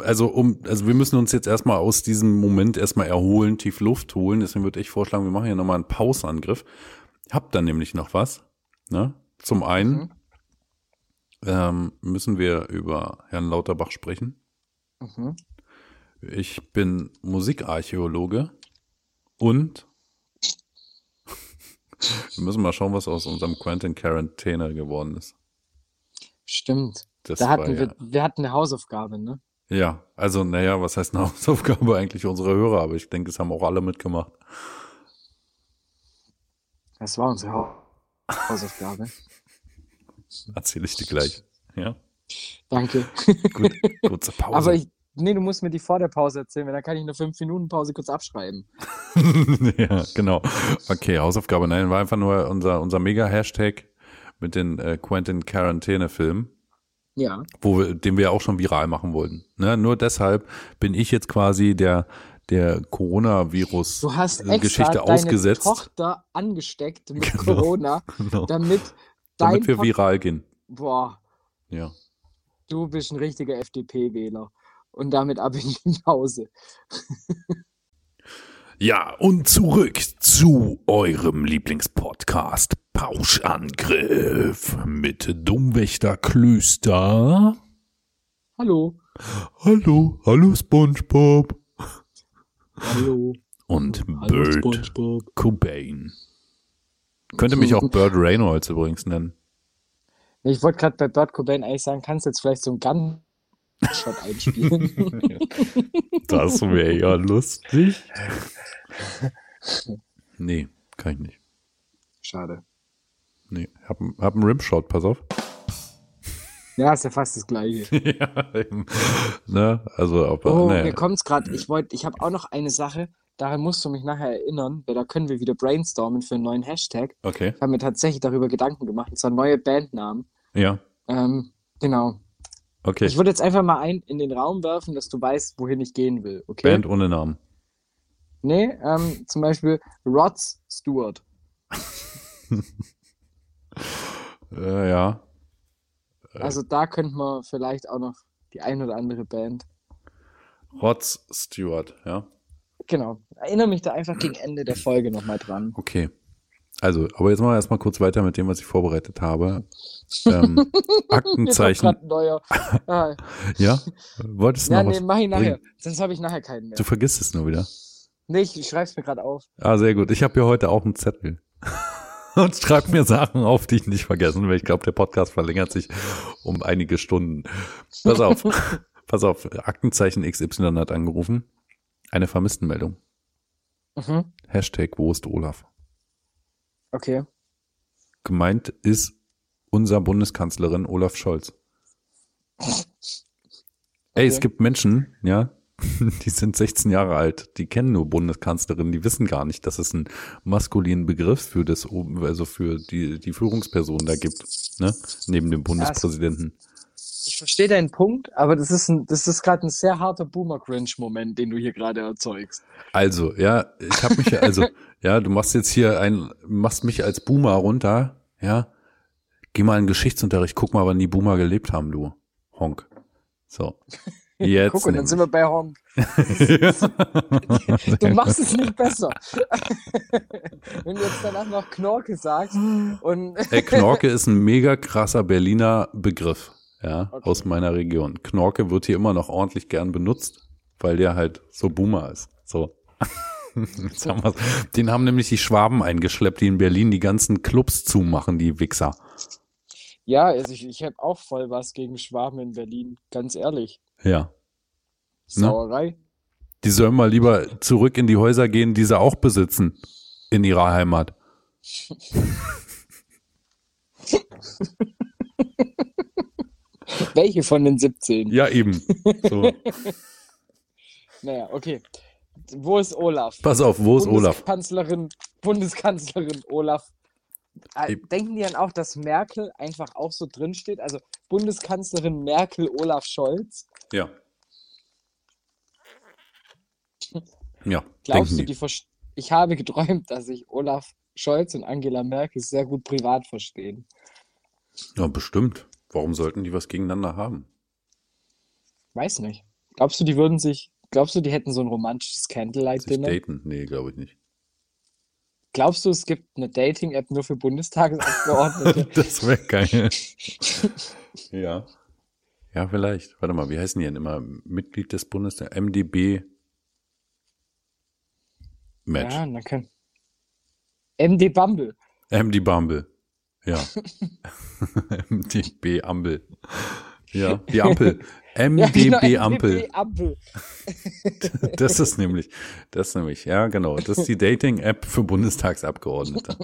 Also um, also wir müssen uns jetzt erstmal aus diesem Moment erstmal erholen, tief Luft holen. Deswegen würde ich vorschlagen, wir machen hier nochmal einen Pausangriff. Hab dann nämlich noch was. Ne? Zum einen Mhm. ähm, müssen wir über Herrn Lauterbach sprechen. Mhm. Ich bin Musikarchäologe und wir müssen mal schauen, was aus unserem Quentin Quarantäne geworden ist. Stimmt. Das Da hatten ja, wir, wir hatten eine Hausaufgabe, ne? ja, also naja, was heißt eine Hausaufgabe eigentlich unsere Hörer, aber ich denke, es haben auch alle mitgemacht. Das war unsere Hau- Hausaufgabe. Erzähle ich dir gleich. Ja, Danke. gut, kurze Pause. Aber ich, nee, du musst mir die vor der Pause erzählen, weil dann kann ich eine 5-Minuten-Pause kurz abschreiben. ja, genau. Okay, Hausaufgabe. Nein, war einfach nur unser, unser Mega-Hashtag mit den äh, Quentin Quarantäne-Filmen. Ja. wo wir, den wir auch schon viral machen wollten. Ne? Nur deshalb bin ich jetzt quasi der der Du hast Coronavirus-Geschichte extra deine ausgesetzt, Tochter angesteckt mit Genau. Corona, Genau. damit damit wir viral gehen. Boah, Ja. du bist ein richtiger FDP-Wähler. Und damit ab in die Pause. Ja, und zurück zu eurem Lieblingspodcast Pauschangriff mit Dummwächter Klöster. Hallo. Hallo, hallo SpongeBob. Hallo. Und Hallo, Bird SpongeBob. Cobain. Könnte mich auch Bird Reynolds übrigens nennen. Ich wollte gerade bei Burt Cobain eigentlich sagen, kannst du jetzt vielleicht so einen Gun-Shot einspielen? Das wäre ja lustig. Nee, kann ich nicht. Schade. Nee, hab, hab einen Rimshot, pass auf. Ja, ist ja fast das Gleiche. ja, eben. ne? Also, ob, Oh, nee. mir kommt's gerade. Ich wollte, ich habe auch noch eine Sache, daran musst du mich nachher erinnern, weil da können wir wieder brainstormen für einen neuen Hashtag. Okay, Ich habe mir tatsächlich darüber Gedanken gemacht, und zwar neue Bandnamen. ja. Ähm, genau. Okay. Ich würde jetzt einfach mal ein in den Raum werfen, dass du weißt, wohin ich gehen will. Okay? Band ohne Namen. Nee, ähm, zum Beispiel Rods Stewart. Äh, ja. Also da könnte man vielleicht auch noch die ein oder andere Band. Rods Stewart, ja. Genau. Erinnere mich da einfach gegen Ende der Folge nochmal dran. Okay. Also, aber jetzt machen wir erstmal kurz weiter mit dem, was ich vorbereitet habe. Ähm, Aktenzeichen. Ah, Ja? Wolltest du ja, noch nee, was mach ich nachher. bringen? Sonst habe ich nachher keinen mehr. Du vergisst es nur wieder. Nee, ich, ich schreib's mir gerade auf. Ah, sehr gut. Ich habe hier heute auch einen Zettel. Und schreib mir Sachen auf, die ich nicht vergessen will. Ich glaube, der Podcast verlängert sich um einige Stunden. Pass auf. Pass auf. Aktenzeichen XY hat angerufen. Eine Vermisstenmeldung. Mhm. Hashtag, wo ist Olaf? Okay. Gemeint ist unser Bundeskanzlerin Olaf Scholz. Ey, es Okay. gibt Menschen, ja, die sind 16 Jahre alt, die kennen nur Bundeskanzlerin, die wissen gar nicht, dass es einen maskulinen Begriff für das, oben- also für die, die Führungsperson da gibt, ne, neben dem Bundespräsidenten. Ich verstehe deinen Punkt, aber das ist ein, das ist gerade ein sehr harter Boomer-Cringe-Moment, den du hier gerade erzeugst. Also, ja, ich habe mich, also, ja, du machst jetzt hier ein, machst mich als Boomer runter, ja, geh mal in den Geschichtsunterricht, guck mal, wann die Boomer gelebt haben, du Honk. So. Jetzt. Guck, und dann sind wir bei Honk. Du machst es nicht besser. Wenn du jetzt danach noch Knorke sagst und Ey, Knorke ist ein mega krasser Berliner Begriff, ja, Okay. aus meiner Region. Knorke wird hier immer noch ordentlich gern benutzt, weil der halt so Boomer ist. So. Jetzt haben wir's. Den haben nämlich die Schwaben eingeschleppt, die in Berlin die ganzen Clubs zumachen, die Wichser. ja, also ich, ich habe auch voll was gegen Schwaben in Berlin, ganz ehrlich. Ja. Sauerei. Die sollen mal lieber zurück in die Häuser gehen, die sie auch besitzen in ihrer Heimat. Welche von den 17? Ja, eben. So. Naja, okay. Wo ist Olaf? Pass auf, wo ist Olaf? Bundeskanzlerin, Bundeskanzlerin Olaf. Äh, Ich- Denken die dann auch, dass Merkel einfach auch so drin steht? Also Bundeskanzlerin Merkel Olaf Scholz. Ja. Ja, Glaubst du, die. die ich habe geträumt, dass sich Olaf Scholz und Angela Merkel sehr gut privat verstehen. Ja, bestimmt. Warum sollten die was gegeneinander haben? Weiß nicht. Glaubst du, die würden sich, glaubst du, die hätten so ein romantisches Candlelight-Dinner? daten? Nee, glaube ich nicht. Glaubst du, es gibt eine Dating-App nur für Bundestagsabgeordnete? Das wäre geil. ja. Ja, vielleicht. Warte mal, wie heißen die denn immer? Mitglied des Bundestags? MDB Match. Ja, dann können. MD Bumble. MD Bumble. Ja. MDB Ampel. Ja, die Ampel. MDB genau, Ampel. MDB Ampel. Das ist nämlich, das ist nämlich, ja, genau. Das ist die Dating-App für Bundestagsabgeordnete.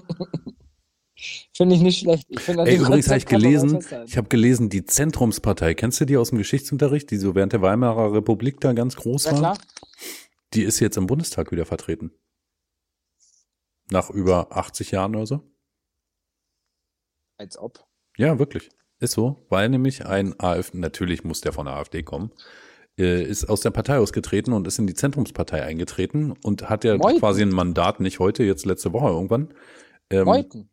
Finde ich nicht schlecht. Ich finde, an Ey, übrigens habe ich gelesen, ich habe gelesen, die Zentrumspartei, kennst du die aus dem Geschichtsunterricht, die so während der Weimarer Republik da ganz groß Ja, war? klar. Die ist jetzt im Bundestag wieder vertreten. Nach über 80 Jahren oder so. Als ob. Ja, wirklich. Ist so, weil nämlich ein AfD, natürlich muss der von der AfD kommen, äh, ist aus der Partei ausgetreten und ist in die Zentrumspartei eingetreten und hat ja Meuthen. quasi ein Mandat, nicht heute, jetzt letzte Woche irgendwann. Ähm, Meuthen.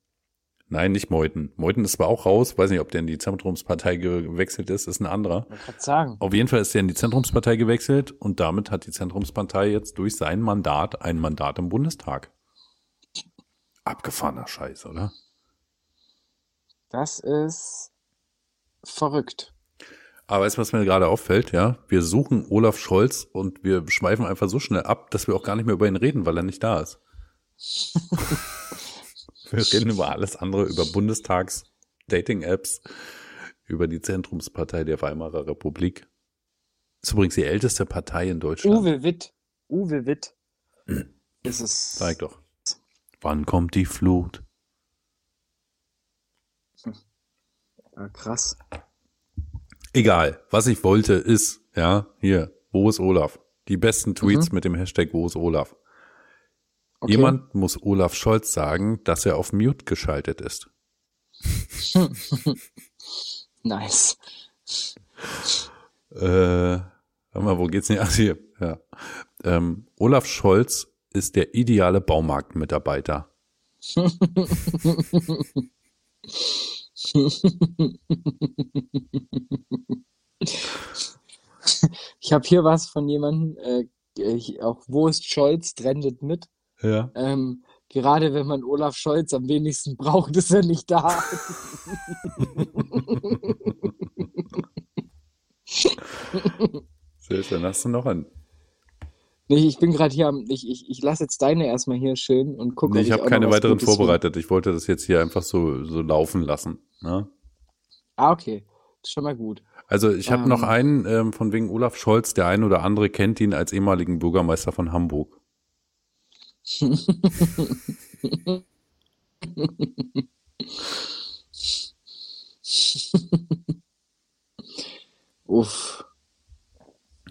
Nein, nicht Meuthen. Meuthen ist zwar auch raus, weiß nicht, ob der in die Zentrumspartei gewechselt ist, ist ein anderer. Ich gerade sagen. Auf jeden Fall ist er in die Zentrumspartei gewechselt und damit hat die Zentrumspartei jetzt durch sein Mandat ein Mandat im Bundestag. Abgefahrener Scheiß, oder? Das ist verrückt. Aber weißt du, was mir gerade auffällt? Ja, wir suchen Olaf Scholz und wir schweifen einfach so schnell ab, dass wir auch gar nicht mehr über ihn reden, weil er nicht da ist. wir reden über alles andere, über Bundestags, Dating-Apps, über die Zentrumspartei der Weimarer Republik. Ist übrigens die älteste Partei in Deutschland. Uwe Witt. Uwe Witt. ist es. Zeig doch. Wann kommt die Flut? Ja, krass. Egal, was ich wollte ist, ja, hier, wo ist Olaf? Die besten Tweets mit dem Hashtag wo ist Olaf? Okay. Jemand muss Olaf Scholz sagen, dass er auf Mute geschaltet ist. Nice. Äh, warte mal, wo geht's denn? Ach, hier, ja. Ähm, Olaf Scholz ist der ideale Baumarktmitarbeiter. Ich habe hier was von jemandem, äh, auch wo ist Scholz, trendet mit. Ja. Ähm, gerade wenn man Olaf Scholz am wenigsten braucht, ist er nicht da. Sehr schön. Hast du noch einen? Nee, ich bin gerade hier am, ich, ich, ich lasse jetzt deine erstmal hier schön und gucke, Nee, ich habe noch keine weiteren Gutes vorbereitet. Ich wollte das jetzt hier einfach so, so laufen lassen. Ne? Ah, okay. Das ist schon mal gut. Also ich habe noch Ähm. einen ähm, von wegen Olaf Scholz. Der ein oder andere kennt ihn als ehemaligen Bürgermeister von Hamburg. Uff.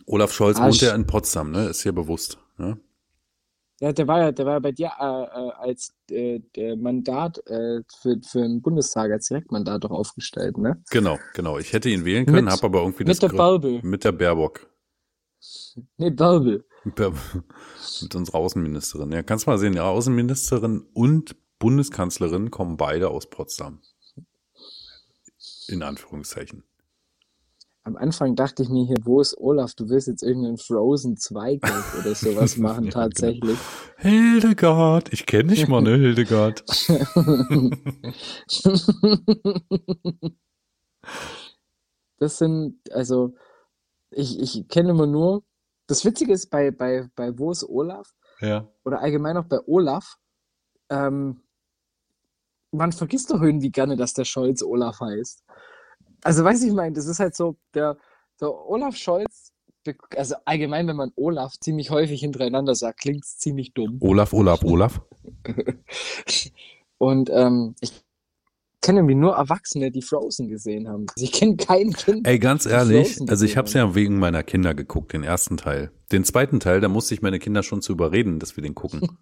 Olaf Scholz Ah, wohnt ja in Potsdam, ne? Ist ja bewusst. Ne? Ja, der war ja, der war ja bei dir äh, äh, als äh, Mandat äh, für, für den Bundestag als Direktmandat doch aufgestellt, ne? Genau, genau. Ich hätte ihn wählen können, habe aber irgendwie Mit das der Bärbel. mit der Baerbock. Nee, der- mit unserer Außenministerin. Ja, kannst mal sehen, ja, Außenministerin und Bundeskanzlerin kommen beide aus Potsdam. In Anführungszeichen. Am Anfang dachte ich mir hier, wo ist Olaf? Du willst jetzt irgendeinen Frozen 2 Gag oder sowas machen, Ja, tatsächlich. Hildegard, ich kenne dich mal, ne, Hildegard. Das sind, also, ich, ich kenne immer nur, das Witzige ist bei, bei, bei Wo ist Olaf Ja. oder allgemein auch bei Olaf, ähm, man vergisst doch irgendwie gerne, dass der Scholz Olaf heißt. Also, weiß ich meine, das ist halt so, der, der Olaf Scholz, also allgemein, wenn man Olaf ziemlich häufig hintereinander sagt, klingt es ziemlich dumm. Olaf, Olaf, Olaf. Und ähm, ich kenne irgendwie nur Erwachsene, die Frozen gesehen haben. Also ich kenne kein Kind. Ey, ganz ehrlich, also ich habe es ja wegen meiner Kinder geguckt, den ersten Teil. Den zweiten Teil, da musste ich meine Kinder schon zu überreden, dass wir den gucken.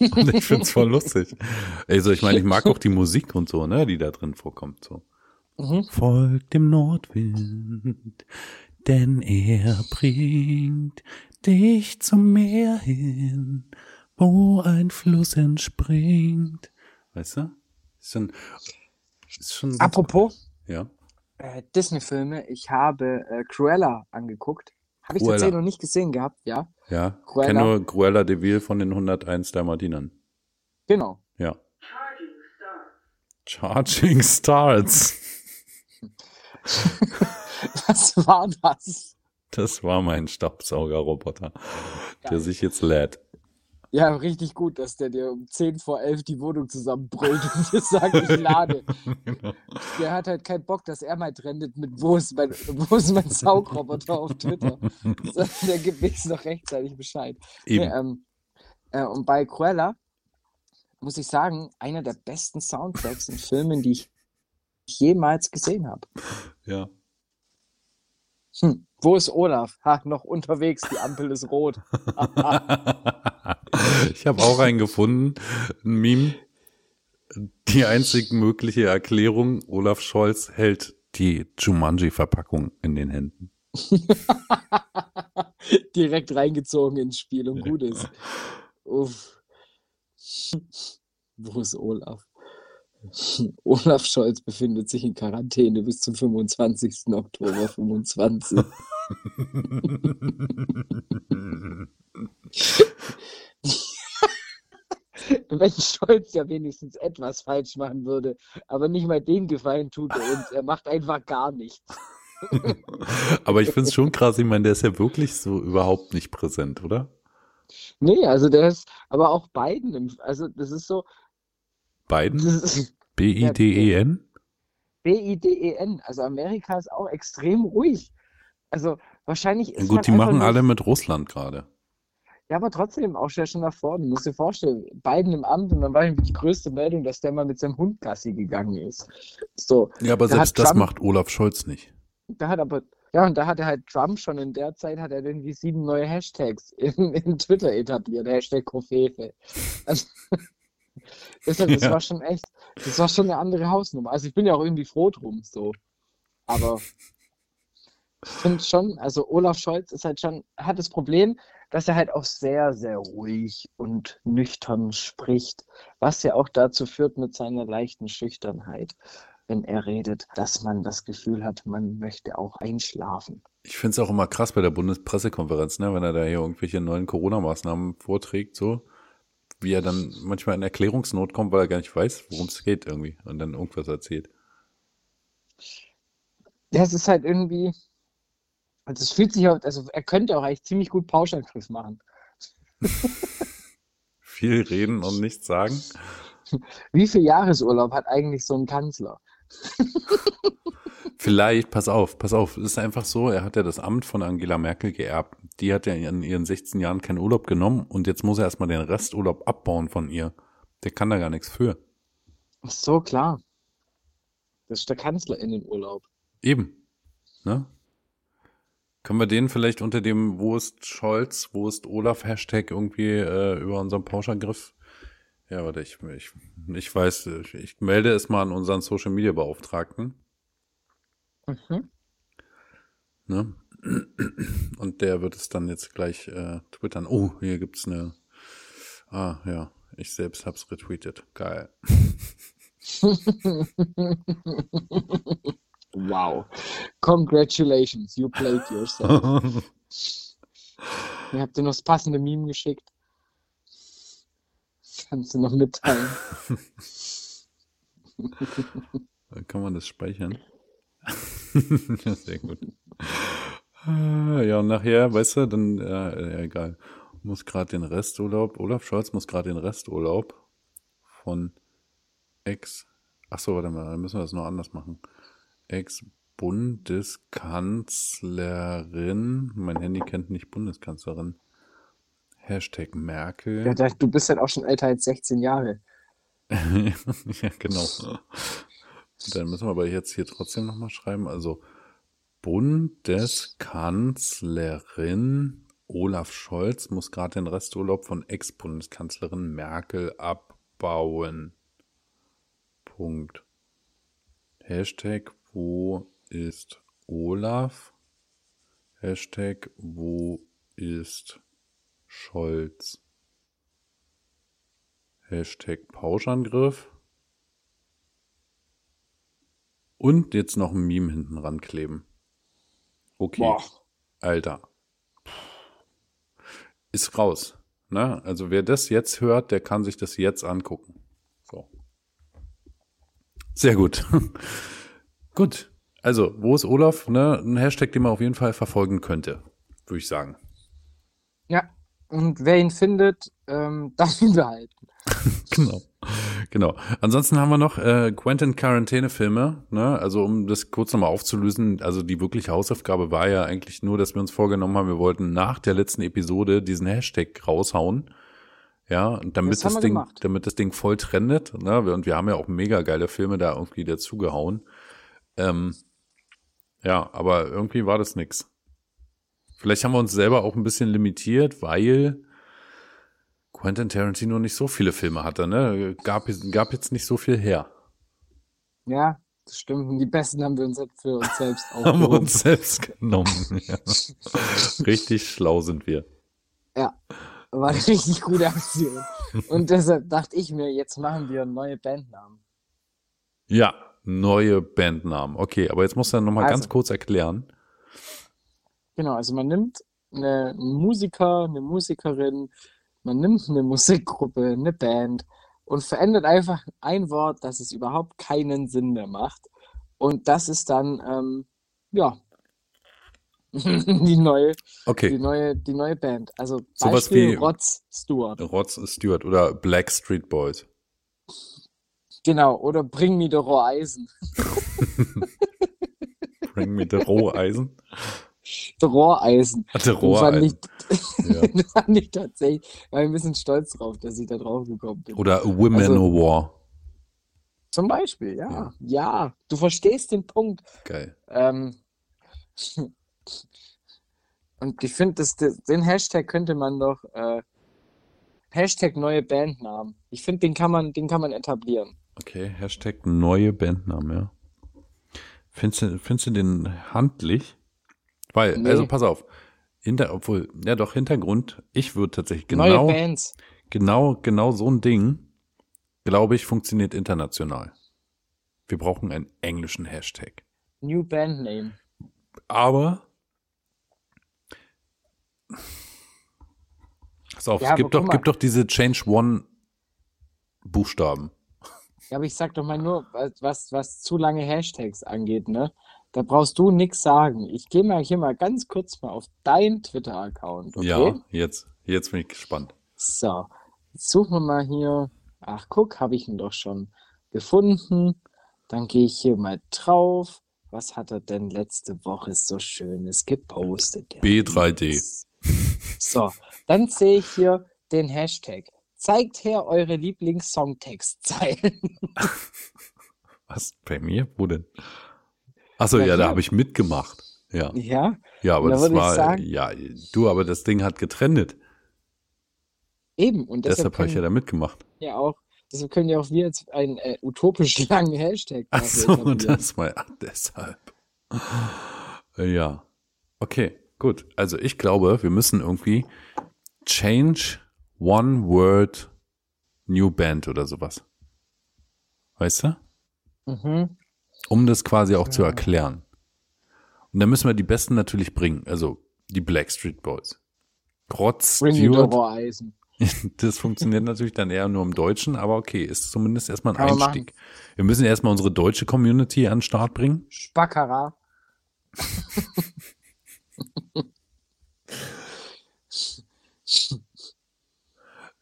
und ich find's voll lustig. Also ich meine, ich mag auch die Musik und so, ne, die da drin vorkommt. So. Mhm. Folgt dem Nordwind, denn er bringt dich zum Meer hin, wo ein Fluss entspringt. Weißt du? Ist schon, ist schon Apropos ja. äh, Disney-Filme, ich habe äh, Cruella angeguckt. Habe ich Cruella. tatsächlich noch nicht gesehen gehabt, ja. Ja, Cruella. kenne nur Cruella de Vil von den 101 Dalmatinern. Genau. Ja. Charging Stars. Was war das? Das war mein Staubsaugerroboter, der Geil. sich jetzt lädt. Ja, richtig gut, dass der dir um 10 vor 11 die Wohnung zusammenbrüllt und dir sagt, ich lade. Genau. Der hat halt keinen Bock, dass er mal trendet mit wo ist mein, wo ist mein Saugroboter auf Twitter. Der gibt wenigstens noch rechtzeitig Bescheid. Nee, Eben. ähm, äh, und bei Cruella muss ich sagen, einer der besten Soundtracks in Filmen, die ich jemals gesehen habe. Ja. Hm. Wo ist Olaf? Ha, noch unterwegs, die Ampel ist rot. ich habe auch einen gefunden, ein Meme. Die einzig mögliche Erklärung, Olaf Scholz hält die Jumanji-Verpackung in den Händen. Direkt reingezogen ins Spiel und gut ist. Uff. Wo ist Olaf? Olaf Scholz befindet sich in Quarantäne bis zum 25. Oktober 25. Wenn Scholz ja wenigstens etwas falsch machen würde, aber nicht mal den Gefallen tut er uns. Er macht einfach gar nichts. Aber ich finde es schon krass, ich meine, der ist ja wirklich so überhaupt nicht präsent, oder? Nee, also der ist, aber auch Biden, im, also das ist so, Biden? B-I-D-E-N? B-I-D-E-N, also Amerika ist auch extrem ruhig. Also wahrscheinlich ist Gut, die machen nur, alle mit Russland gerade. ja, aber trotzdem auch schon schon nach vorne. Du musst dir vorstellen, Biden im Amt und dann war die größte Meldung, dass der mal mit seinem Hund Gassi gegangen ist. So, Ja, aber Da selbst hat das Trump- macht Olaf Scholz nicht. da hat aber, ja, und da hat er halt Trump schon in der Zeit, hat er irgendwie sieben neue Hashtags in, in Twitter etabliert. Hashtag Kofefe. Also, deshalb, das Ja. war schon echt, das war schon eine andere Hausnummer. Also ich bin ja auch irgendwie froh drum, so. Aber Ich finde schon, also Olaf Scholz ist halt schon, hat das Problem, dass er halt auch sehr, sehr ruhig und nüchtern spricht, was ja auch dazu führt mit seiner leichten Schüchternheit, wenn er redet, dass man das Gefühl hat, man möchte auch einschlafen. Ich finde es auch immer krass bei der Bundespressekonferenz, ne, wenn er da hier irgendwelche neuen Corona-Maßnahmen vorträgt, so, wie er dann manchmal in Erklärungsnot kommt, weil er gar nicht weiß, worum es geht irgendwie und dann irgendwas erzählt. Ja, es ist halt irgendwie, also es fühlt sich auch, also er könnte auch eigentlich ziemlich gut Pauschangriff machen. Viel reden und nichts sagen. Wie viel Jahresurlaub hat eigentlich so ein Kanzler? Vielleicht, pass auf, pass auf, es ist einfach so, er hat ja das Amt von Angela Merkel geerbt. Die hat ja in ihren 16 Jahren keinen Urlaub genommen und jetzt muss er erstmal den Resturlaub abbauen von ihr. Der kann da gar nichts für. Ach so, klar. Das ist der Kanzler in den Urlaub. Eben. Ne? Können wir den vielleicht unter dem Wo ist Scholz, wo ist Olaf Hashtag irgendwie äh, über unseren Pauschangriff? Ja, warte, ich, ich, ich weiß, ich, ich melde es mal an unseren Social Media Beauftragten. Mhm. Ne? Und der wird es dann jetzt gleich äh, twittern. Oh, hier gibt's eine. Ah, ja, ich selbst hab's retweetet. Geil. Wow. Congratulations, you played yourself. Ihr habt dir noch das passende Meme geschickt. Das kannst du noch mitteilen. Kann man das speichern. Ja, sehr gut. Ah, Ja, und nachher, weißt du, dann, ja, ja egal. Muss gerade den Resturlaub, Olaf Scholz muss gerade den Resturlaub von Ex, ach so, warte mal, dann müssen wir das noch anders machen. Ex-Bundeskanzlerin, mein Handy kennt nicht Bundeskanzlerin. Hashtag Merkel. Ja, du bist halt auch schon älter als 16 Jahre. ja, genau. Dann müssen wir aber jetzt hier trotzdem nochmal schreiben. Also Bundeskanzlerin Olaf Scholz muss gerade den Resturlaub von Ex-Bundeskanzlerin Merkel abbauen. Punkt. Hashtag wo ist Olaf? Hashtag wo ist Scholz? Hashtag Pauschangriff. Und jetzt noch ein Meme hinten rankleben. Okay. Boah. Alter. Ist raus. Ne? Also wer das jetzt hört, der kann sich das jetzt angucken. So. Sehr gut. gut. Also, wo ist Olaf? Ne? Ein Hashtag, den man auf jeden Fall verfolgen könnte, würde ich sagen. Ja. Und wer ihn findet, ähm, darf ihn behalten. Genau. Genau. Ansonsten haben wir noch äh, Quentin Quarantäne-Filme, ne? Also um das kurz nochmal aufzulösen, also die wirkliche Hausaufgabe war ja eigentlich nur, dass wir uns vorgenommen haben, wir wollten nach der letzten Episode diesen Hashtag raushauen. Ja, damit Das das, Ding, gemacht. damit das Ding voll trendet, ne? Und wir haben ja auch mega geile Filme da irgendwie dazugehauen. Ähm, ja, aber irgendwie war das nix. Vielleicht haben wir uns selber auch ein bisschen limitiert, weil Quentin Tarantino nicht so viele Filme hatte, ne? Gab, gab jetzt nicht so viel her. Ja, das stimmt. Und die besten haben wir uns für uns selbst Haben wir aufgehoben. uns selbst genommen. Ja. Richtig schlau sind wir. Ja, war eine richtig gute Aktion. Und deshalb dachte ich mir, jetzt machen wir neue Bandnamen. Ja, neue Bandnamen. Okay, aber jetzt musst du noch mal Also. ganz kurz erklären. Genau, also man nimmt eine, einen Musiker, eine Musikerin, man nimmt eine Musikgruppe, eine Band und verändert einfach ein Wort, dass es überhaupt keinen Sinn mehr macht. Und das ist dann, ähm, ja, die neue, die Okay, neue, die neue Band. Also Sowas Beispiel wie- Rod Stewart. Rod Stewart oder Black Street Boys. Genau, oder Bring Me the Raw Eisen. Bring me the Roheisen. The Raw Eisen. Hatte Roheisen. Ja. fand ich tatsächlich, war ein bisschen stolz drauf, dass ich da drauf gekommen bin. Oder Women Also- of War. Zum Beispiel, ja. Ja. Ja, du verstehst den Punkt. Geil. Ähm, und ich finde, den Hashtag könnte man doch äh, Hashtag neue Bandnamen. Ich finde, den kann man, den kann man etablieren. Okay, Hashtag neue Bandnamen, ja. Findest du, findest du den handlich? Weil, Nee. also pass auf. Hinter, obwohl, ja doch, Hintergrund, ich würde tatsächlich genau, genau, genau so ein Ding, glaube ich, funktioniert international. Wir brauchen einen englischen Hashtag. New Band Name. Aber pass auf, Ja, es gibt doch, gibt doch diese Change One Buchstaben. Ja, aber ich sag doch mal nur, was, was zu lange Hashtags angeht, ne? Da brauchst du nix sagen. Ich gehe mal hier mal ganz kurz mal auf deinen Twitter-Account, okay? Ja, jetzt, jetzt bin ich gespannt. So, jetzt suchen wir mal hier. Ach, guck, habe ich ihn doch schon gefunden. Dann gehe ich hier mal drauf. Was hat er denn letzte Woche so Schönes gepostet? Der B3D. So, dann sehe ich hier den Hashtag. Zeigt her eure Lieblings-Songtextzeilen. Was? Bei mir? Wo denn? Achso, ja, da habe ich mitgemacht. Ja. Ja, Ja, aber Da das war, sagen- ja, du, aber das Ding hat getrennt. eben. Und deshalb Deshalb habe ich ja da mitgemacht. ja auch, deshalb können ja auch wir jetzt einen äh, utopisch langen Hashtag Ach dafür so, etablieren. das war ach, deshalb. Ja. Okay, gut. Also ich glaube, wir müssen irgendwie change one word new band oder sowas. Weißt du? Mhm. Um das quasi auch zu Ja. erklären. Und dann müssen wir die Besten natürlich bringen. Also die Blackstreet Boys. Rod Stewart. Das funktioniert natürlich dann eher nur im Deutschen, aber okay, ist zumindest erstmal ein Kann Einstieg. Wir müssen erstmal unsere deutsche Community an den Start bringen. Spackara.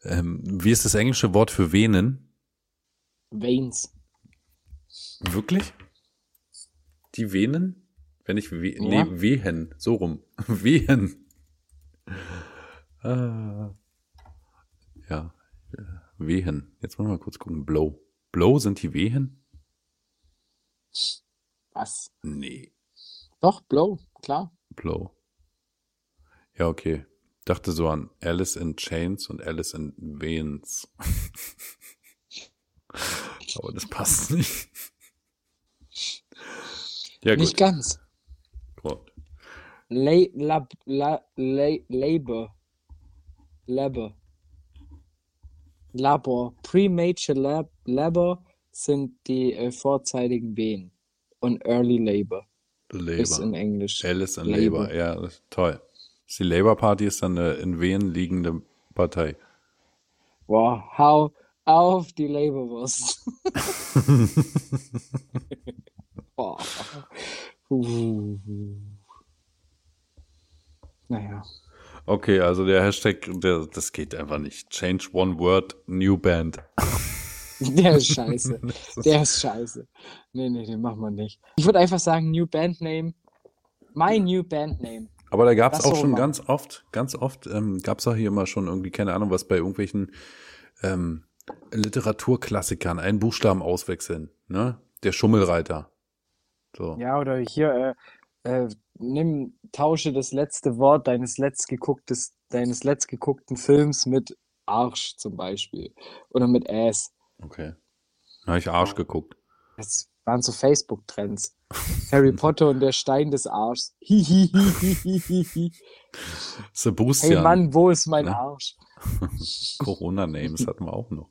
Ähm, wie ist das englische Wort für Venen? Veins. Wirklich? Die Venen? Wenn ich we Ja. nee, Wehen, so rum. Wehen. Ah. Ja, äh, Wehen. Jetzt wollen wir mal kurz gucken. Blow. Blow sind die Wehen? Was? Nee, Doch, Blow, klar. Blow. Ja, okay. Dachte so an Alice in Chains und Alice in Veins. Aber das passt nicht. Ja, Nicht ganz. gut. La lab, la la Labor. Labor. Labor. Premature lab Labor sind die äh, vorzeitigen Wehen. Und Early Labor ist in Labor. Englisch. Alice in Labor. Labor. Ja, ist toll. Die Labour Party ist dann eine in Wehen liegende Partei. Wow, hau auf die Laborwurst. Boah. Uh. Naja. Okay, also der Hashtag, der, das geht einfach nicht. Change one word, new band. Der ist scheiße. Der ist scheiße. Nee, nee, den machen wir nicht. Ich würde einfach sagen, New Band Name. My New Band Name. Aber da gab es auch schon ganz oft, ganz oft ähm, gab es auch hier immer schon irgendwie, keine Ahnung, was bei irgendwelchen ähm, Literaturklassikern einen Buchstaben auswechseln. Ne? Der Schummelreiter. So. Ja, oder hier, äh, äh, nimm, tausche das letzte Wort deines letztgegucktes, deines letztgeguckten Films mit Arsch zum Beispiel. Oder mit Ass. Okay. Da habe ich Arsch geguckt. Das waren so Facebook-Trends. Harry Potter und der Stein des Arschs. Sebastian. Hey Mann, wo ist mein Ne? Arsch? Corona-Names hatten wir auch noch.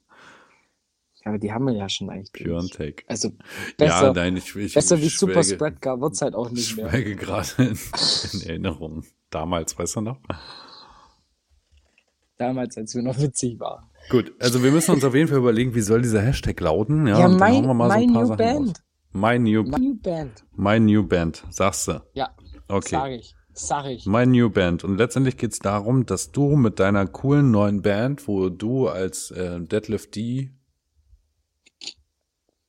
Ja, aber die haben wir ja schon eigentlich. Pure durch. and Take. Also besser, ja, nein, ich, ich, besser wie ich Super schwelge- Spreadcar wird's halt auch nicht mehr. schwelge gerade in, in Erinnerung. Damals, weißt du noch? Damals, als wir noch witzig waren. Gut, also wir müssen uns auf jeden Fall überlegen, wie soll dieser Hashtag lauten. Ja, Ja, mein- mal so ein mein paar New Sachen Band. My New, My New Band. my new Band, sagst du. Ja, Okay. sag ich. Sag ich. My New Band. Und letztendlich geht's darum, dass du mit deiner coolen neuen Band, wo du als äh, Deadlift D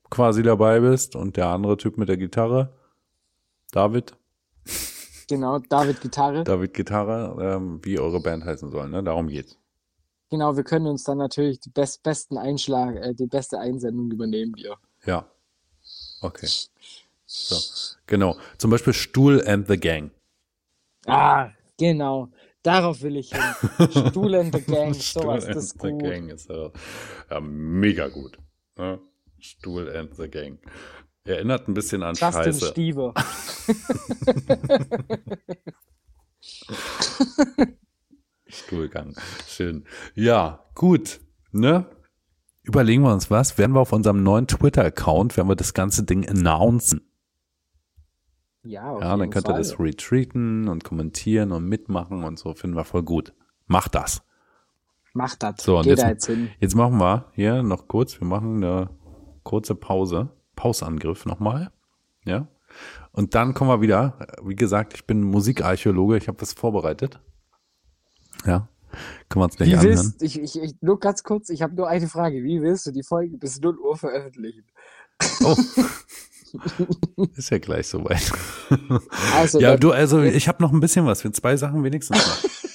quasi dabei bist und der andere Typ mit der Gitarre, David, Genau, David Gitarre. David Gitarre, ähm, wie eure Band heißen soll. Ne? Darum geht's. Genau, wir können uns dann natürlich die best, besten Einschlag, äh, die beste Einsendung übernehmen wir. Ja. Okay. So. Genau. Zum Beispiel Stuhl and the Gang. Ah, genau. Darauf will ich hin. Stuhl and the Gang, sowas, Stuhl das ist and the gut. Gang ist ja, ja mega gut. Ne? Stuhl and the Gang. Erinnert ein bisschen an Justin Scheiße. Stieber. Stuhlgang. Schön. Ja, gut. Ne? Überlegen wir uns was. Werden wir auf unserem neuen Twitter-Account, werden wir das ganze Ding announcen. Ja, Ja, dann könnt ihr das retweeten und kommentieren und mitmachen und so. Finden wir voll gut. Macht das. Macht das. So, und Geht jetzt- da jetzt hin. Jetzt machen wir hier noch kurz, wir machen eine kurze Pause. Pausangriff nochmal. Ja. Und dann kommen wir wieder. Wie gesagt, ich bin Musikarchäologe, ich habe was vorbereitet. Ja. Können wir uns gleich Wie anhören. willst, ich, ich, ich, nur ganz kurz, ich habe nur eine Frage. Wie willst du die Folge bis 0 Uhr veröffentlichen? Oh. Ist ja gleich soweit. Also, ja, du, also ich habe noch ein bisschen was für zwei Sachen wenigstens noch.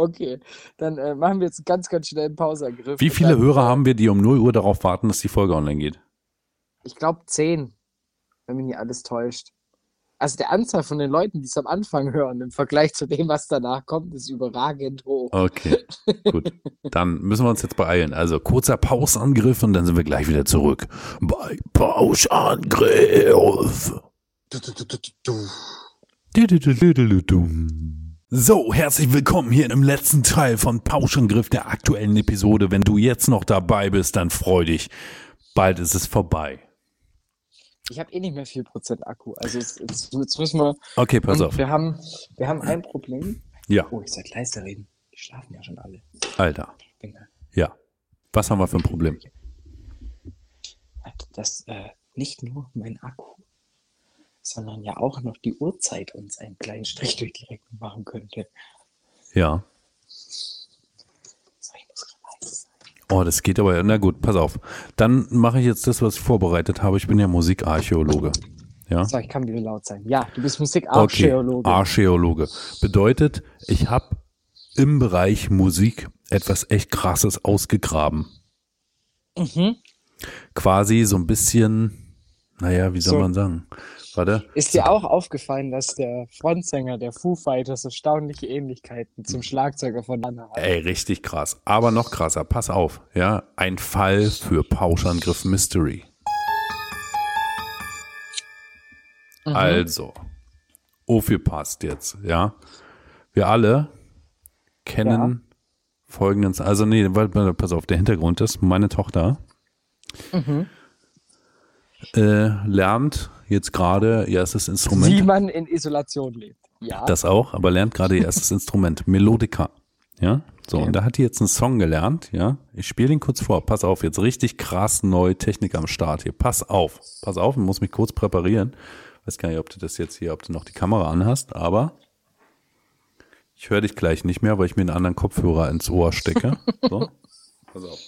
okay, dann äh, machen wir jetzt ganz, ganz schnell einen Pausangriff. Wie viele dann, Hörer äh, haben wir, die um 0 Uhr darauf warten, dass die Folge online geht? Ich glaube 10, wenn mich nicht alles täuscht. Also der Anzahl von den Leuten, die es am Anfang hören, im Vergleich zu dem, was danach kommt, ist überragend hoch. Okay, gut. Dann müssen wir uns jetzt beeilen. Also kurzer Pausangriff und dann sind wir gleich wieder zurück. Bei Pausangriff. So, herzlich willkommen hier im letzten Teil von Pauschangriff der aktuellen Episode. Wenn du jetzt noch dabei bist, dann freu dich. Bald ist es vorbei. Ich habe eh nicht mehr viel Prozent Akku. Also jetzt, jetzt, jetzt müssen wir. Okay, pass auf. Wir haben, wir haben ein Problem. Ja, Oh, ich sollte leiser reden. Die schlafen ja schon alle. Alter. Ja. Was haben wir für ein Problem? Dass äh, nicht nur mein Akku, sondern ja auch noch die Uhrzeit uns einen kleinen Strich durch die Rechnung machen könnte. Ja. So, ich muss gerade leise sein. Oh, das geht aber, na gut, pass auf. Dann mache ich jetzt das, was ich vorbereitet habe. Ich bin ja Musikarchäologe. Ja. So, ich kann wieder laut sein. Ja, du bist Okay, Musikarchäologe. Archäologe. Bedeutet, ich habe im Bereich Musik etwas echt krasses ausgegraben. Mhm. Quasi so ein bisschen, naja, wie soll So. man sagen? Warte. Ist dir auch aufgefallen, dass der Frontsänger der Foo Fighters erstaunliche Ähnlichkeiten zum Schlagzeuger von Anna hat? Ey, richtig krass. Aber noch krasser, pass auf. Ja, ein Fall für Pauschangriff Mystery. Mhm. Also, passt jetzt, ja. Wir alle kennen folgenden, also nee, pass auf, der Hintergrund ist, meine Tochter Mhm. äh, lernt jetzt gerade ihr erstes Instrument. Wie man in Isolation lebt. Ja. Das auch, aber lernt gerade ihr erstes Instrument, Melodica. Ja, so, Okay. und da hat die jetzt einen Song gelernt, ja. Ich spiele den kurz vor. Pass auf, jetzt richtig krass neue Technik am Start hier. Pass auf, pass auf, ich muss mich kurz präparieren. Weiß gar nicht, ob du das jetzt hier, ob du noch die Kamera anhast, aber ich höre dich gleich nicht mehr, weil ich mir einen anderen Kopfhörer ins Ohr stecke. So, pass auf.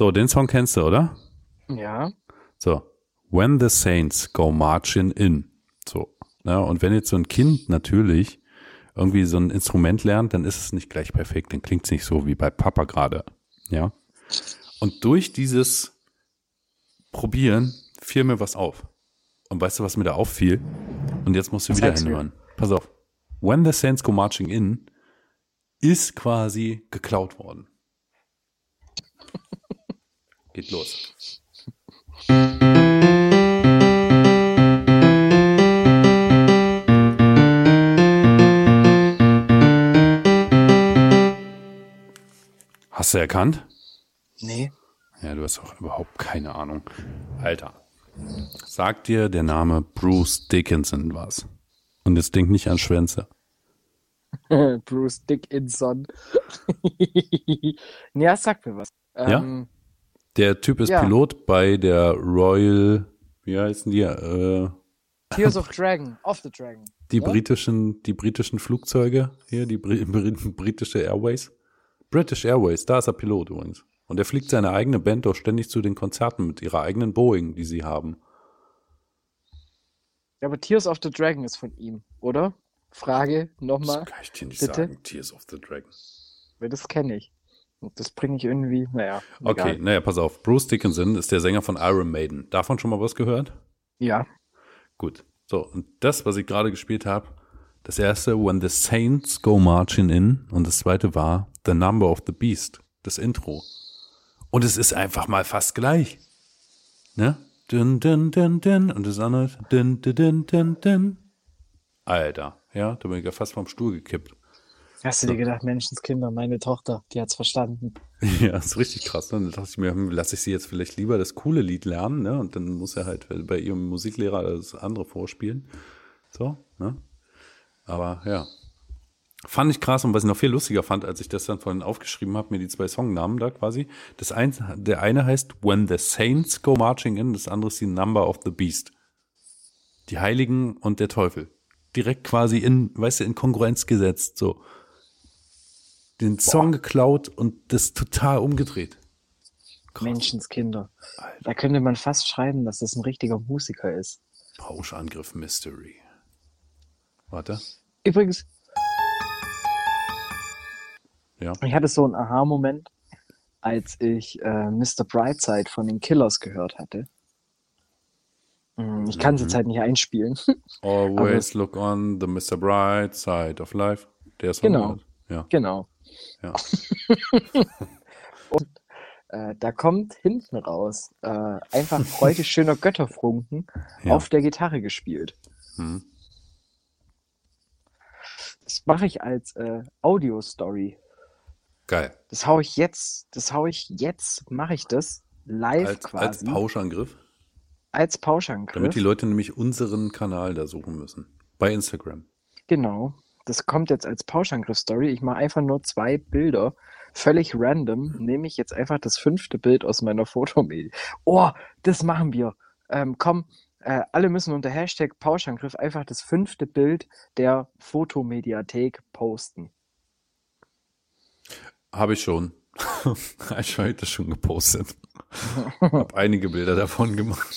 So, den Song kennst du, oder? ja. So, when the saints go marching in. So, ja, und wenn jetzt so ein Kind natürlich irgendwie so ein Instrument lernt, dann ist es nicht gleich perfekt, dann klingt es nicht so wie bei Papa gerade. Ja. Und durch dieses Probieren fiel mir was auf. Und weißt du, was mir da auffiel? Und jetzt musst du wieder Zeig's mir. hinhören. Pass auf. When the saints go marching in ist quasi geklaut worden. Geht los. Hast du erkannt? Nee. Ja, du hast auch überhaupt keine Ahnung. Alter. Sagt dir der Name Bruce Dickinson was? Und jetzt denk nicht an Schwänze. Bruce Dickinson. ja, sag mir was. Ja? Der Typ ist Ja. Pilot bei der Royal, wie heißen die? Äh, Tears of Dragon, of the Dragon. die Ja? britischen, die britischen Flugzeuge hier, die Bri britische Airways. British Airways, da ist er Pilot übrigens. Und er fliegt seine eigene Band doch ständig zu den Konzerten mit ihrer eigenen Boeing, die sie haben. Ja, aber Tears of the Dragon ist von ihm, oder? Frage nochmal, Das kann ich dir nicht bitte? sagen. Tears of the Dragon. das kenne ich. Das bringe ich irgendwie, naja. Okay, egal. naja, pass auf. Bruce Dickinson ist der Sänger von Iron Maiden. Davon schon mal was gehört? Ja. Gut. So, und das, was ich gerade gespielt habe, das erste, When the Saints Go Marching In, und das zweite war The Number of the Beast, das Intro. Und es ist einfach mal fast gleich. Ne? Dun, dun, dun, dun. Und das andere. Dun, dun, dun, dun, dun. Alter, ja, da bin ich ja fast vom Stuhl gekippt. Hast du dir gedacht, Menschenskinder, meine Tochter, die hat's verstanden. Ja, ist richtig krass. Ne? Dann dachte ich mir, hm, lasse ich sie jetzt vielleicht lieber das coole Lied lernen, ne? Und dann muss er halt bei ihrem Musiklehrer das andere vorspielen. So, ne? Aber ja. Fand ich krass und was ich noch viel lustiger fand, als ich das dann vorhin aufgeschrieben habe, mir die zwei Songnamen da quasi. Das ein, der eine heißt When the Saints Go Marching In, das andere ist die Number of the Beast. Die Heiligen und der Teufel. Direkt quasi in, weißt du, in Konkurrenz gesetzt, so. Den Song geklaut und das total umgedreht. Krass. Menschenskinder. Da könnte man fast schreiben, dass das ein richtiger Musiker ist. Pauschangriff Mystery. Warte. Übrigens, Ja. ich hatte so einen Aha-Moment, als ich äh, Mr. Brightside von den Killers gehört hatte. Mm, Ich kann es jetzt halt nicht einspielen. Always look on the Mr. Bright side of life. Der Song. Genau. halt. Ja. genau. Ja. Äh, da kommt hinten raus äh, einfach Freude schöner Götterfunken Ja. auf der Gitarre gespielt. Hm. Das mache ich als äh, Audio-Story. Geil. Das hau ich jetzt, das hau ich jetzt, mache ich das live Als, als quasi. Pauschangriff. als Pauschangriff. Damit die Leute nämlich unseren Kanal da suchen müssen. Bei Instagram. Genau. Das kommt jetzt als Pauschangriff-Story. Ich mache einfach nur zwei Bilder. Völlig random nehme ich jetzt einfach das fünfte Bild aus meiner Fotomedie. Oh, das machen wir. Ähm, komm, äh, alle müssen unter Hashtag Pauschangriff einfach das fünfte Bild der Fotomediathek posten. Habe ich schon. ich habe das schon gepostet. Hab einige Bilder davon gemacht.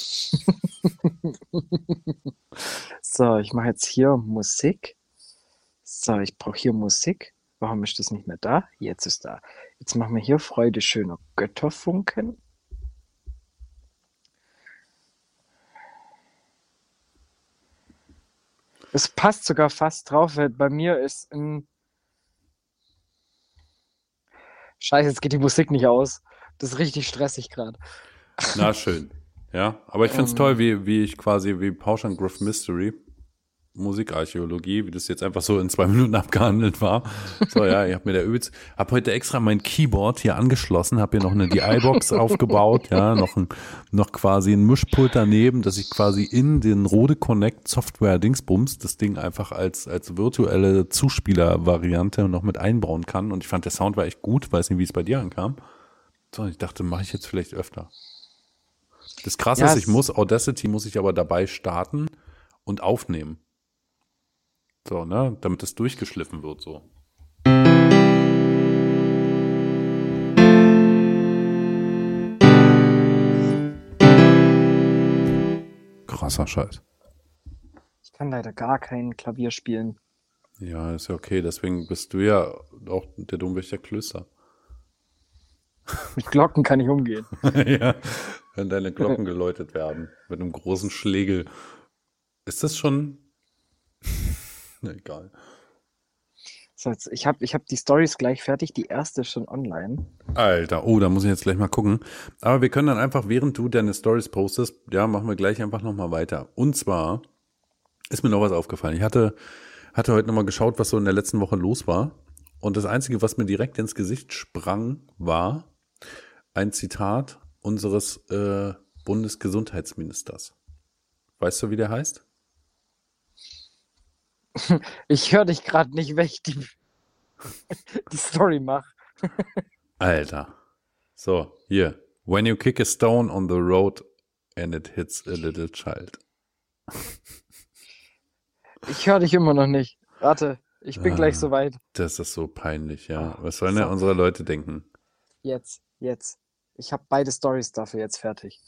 So, ich mache jetzt hier Musik. So, ich brauche hier Musik. Warum ist das nicht mehr da? Jetzt ist da. Jetzt machen wir hier Freude schöner Götterfunken. Es passt sogar fast drauf, weil bei mir ist ein. Scheiße, jetzt geht die Musik nicht aus. Das ist richtig stressig gerade. Na, schön. Ja, aber ich finde es Ähm. toll, wie, wie ich quasi, wie Pauschangriff Mystery, Musikarchäologie, wie das jetzt einfach so in zwei Minuten abgehandelt war. So, ja, ich habe mir da übelst, hab heute extra mein Keyboard hier angeschlossen, habe hier noch eine DI-Box aufgebaut, ja, noch ein, noch quasi ein Mischpult daneben, dass ich quasi in den Rode Connect Software Dingsbums das Ding einfach als, als virtuelle Zuspieler-Variante noch mit einbauen kann. Und ich fand, der Sound war echt gut, weiß nicht, wie es bei dir ankam. So, ich dachte, mache ich jetzt vielleicht öfter. Das Krasse Ja, ist, ich muss, Audacity muss ich aber dabei starten und aufnehmen. So, ne, damit das durchgeschliffen wird, so. Krasser Scheiß. Ich kann leider gar kein Klavier spielen. Ja, ist ja okay, deswegen bist du ja auch der Domwächter Klöster. Mit Glocken kann ich umgehen. ja, wenn deine Glocken geläutet werden mit einem großen Schlegel. Ist das schon? Na, egal. So, jetzt, ich habe ich hab die Stories gleich fertig. Die erste ist schon online. Alter, oh, da muss ich jetzt gleich mal gucken. Aber wir können dann einfach, während du deine Stories postest, ja, machen wir gleich einfach nochmal weiter. Und zwar ist mir noch was aufgefallen. Ich hatte, hatte heute nochmal geschaut, was so in der letzten Woche los war. Und das Einzige, was mir direkt ins Gesicht sprang, war ein Zitat unseres äh, Bundesgesundheitsministers. Weißt du, wie der heißt? Ich höre dich gerade nicht, wenn ich die, die Story mache. Alter. So, hier. When you kick a stone on the road and it hits a little child. Ich höre dich immer noch nicht. Warte, ich bin Ah. gleich soweit. Das ist so peinlich, ja. Ah, Was sollen denn so. unsere Leute denken? Jetzt, jetzt. Ich habe beide Stories dafür jetzt fertig.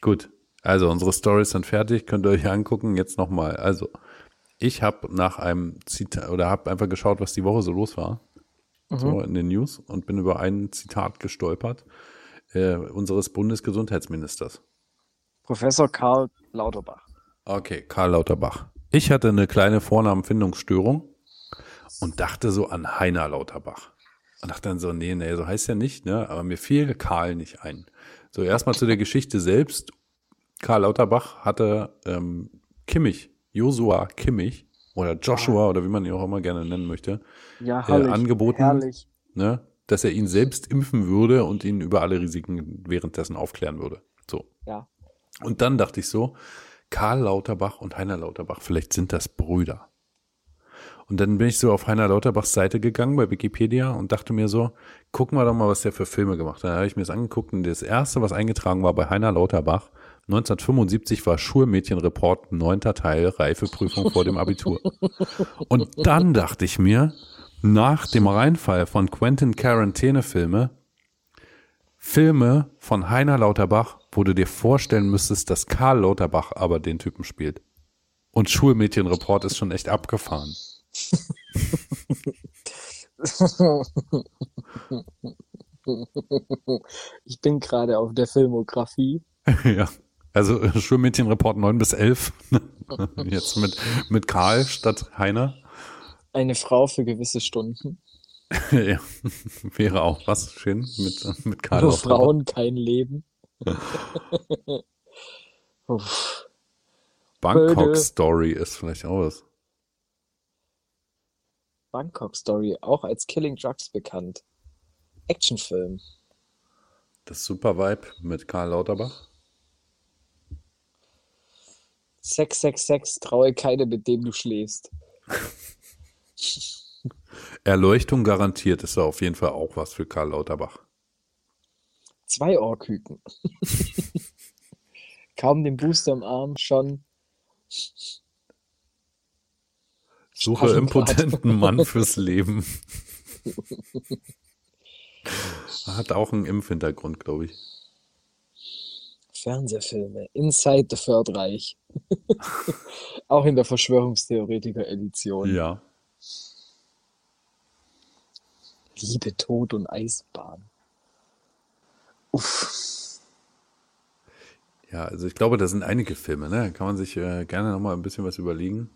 Gut. Also, unsere Stories sind fertig, könnt ihr euch angucken. Jetzt nochmal. Also, ich habe nach einem Zitat oder habe einfach geschaut, was die Woche so los war. So in den News und bin über ein Zitat gestolpert äh, unseres Bundesgesundheitsministers. Professor Karl Lauterbach. Okay, Karl Lauterbach. Ich hatte eine kleine Vornamenfindungsstörung und dachte so an Heiner Lauterbach. Und dachte dann so, nee, nee, so heißt ja nicht, ne? Aber mir fiel Karl nicht ein. So, erstmal zu der Geschichte selbst. Karl Lauterbach hatte ähm, Kimmich, Josua Kimmich oder Joshua oder wie man ihn auch immer gerne nennen möchte, Ja, äh, herrlich. angeboten, Herrlich. ne, dass er ihn selbst impfen würde und ihn über alle Risiken währenddessen aufklären würde. So. Ja. Und dann dachte ich so, Karl Lauterbach und Heiner Lauterbach, vielleicht sind das Brüder. Und dann bin ich so auf Heiner Lauterbachs Seite gegangen bei Wikipedia und dachte mir so, gucken wir doch mal, was der für Filme gemacht hat. Dann habe ich mir das angeguckt und das erste, was eingetragen war bei Heiner Lauterbach, 1975 war Schulmädchenreport, neunter Teil, Reifeprüfung vor dem Abitur. Und dann dachte ich mir, nach dem Reinfall von Quentin Quarantäne-Filme, Filme von Heiner Lauterbach, wo du dir vorstellen müsstest, dass Karl Lauterbach aber den Typen spielt. Und Schulmädchenreport ist schon echt abgefahren. Ich bin gerade auf der Filmografie. ja. Also äh, Schulmädchenreport 9 bis 11. Jetzt mit, mit Karl statt Heiner. Eine Frau für gewisse Stunden. ja. Wäre auch was schön mit, mit Karl Nur. Frauen kein Leben. Bangkok Böde. Story ist vielleicht auch was. Bangkok Story, auch als Killing Drugs bekannt. Actionfilm. Das Super Vibe mit Karl Lauterbach. 666, traue keine, mit dem du schläfst. Erleuchtung garantiert ist da auf jeden Fall auch was für Karl Lauterbach. Zwei Ohrküken. Kaum den Booster im Arm, schon. Suche impotenten Mann fürs Leben. Hat auch einen Impfhintergrund, glaube ich. Fernsehfilme. Inside the Third Reich. Auch in der Verschwörungstheoretiker-Edition. Ja. Liebe, Tod und Eisbahn. Uff. Ja, also ich glaube, da sind einige Filme, ne? Kann man sich äh, gerne noch mal ein bisschen was überlegen.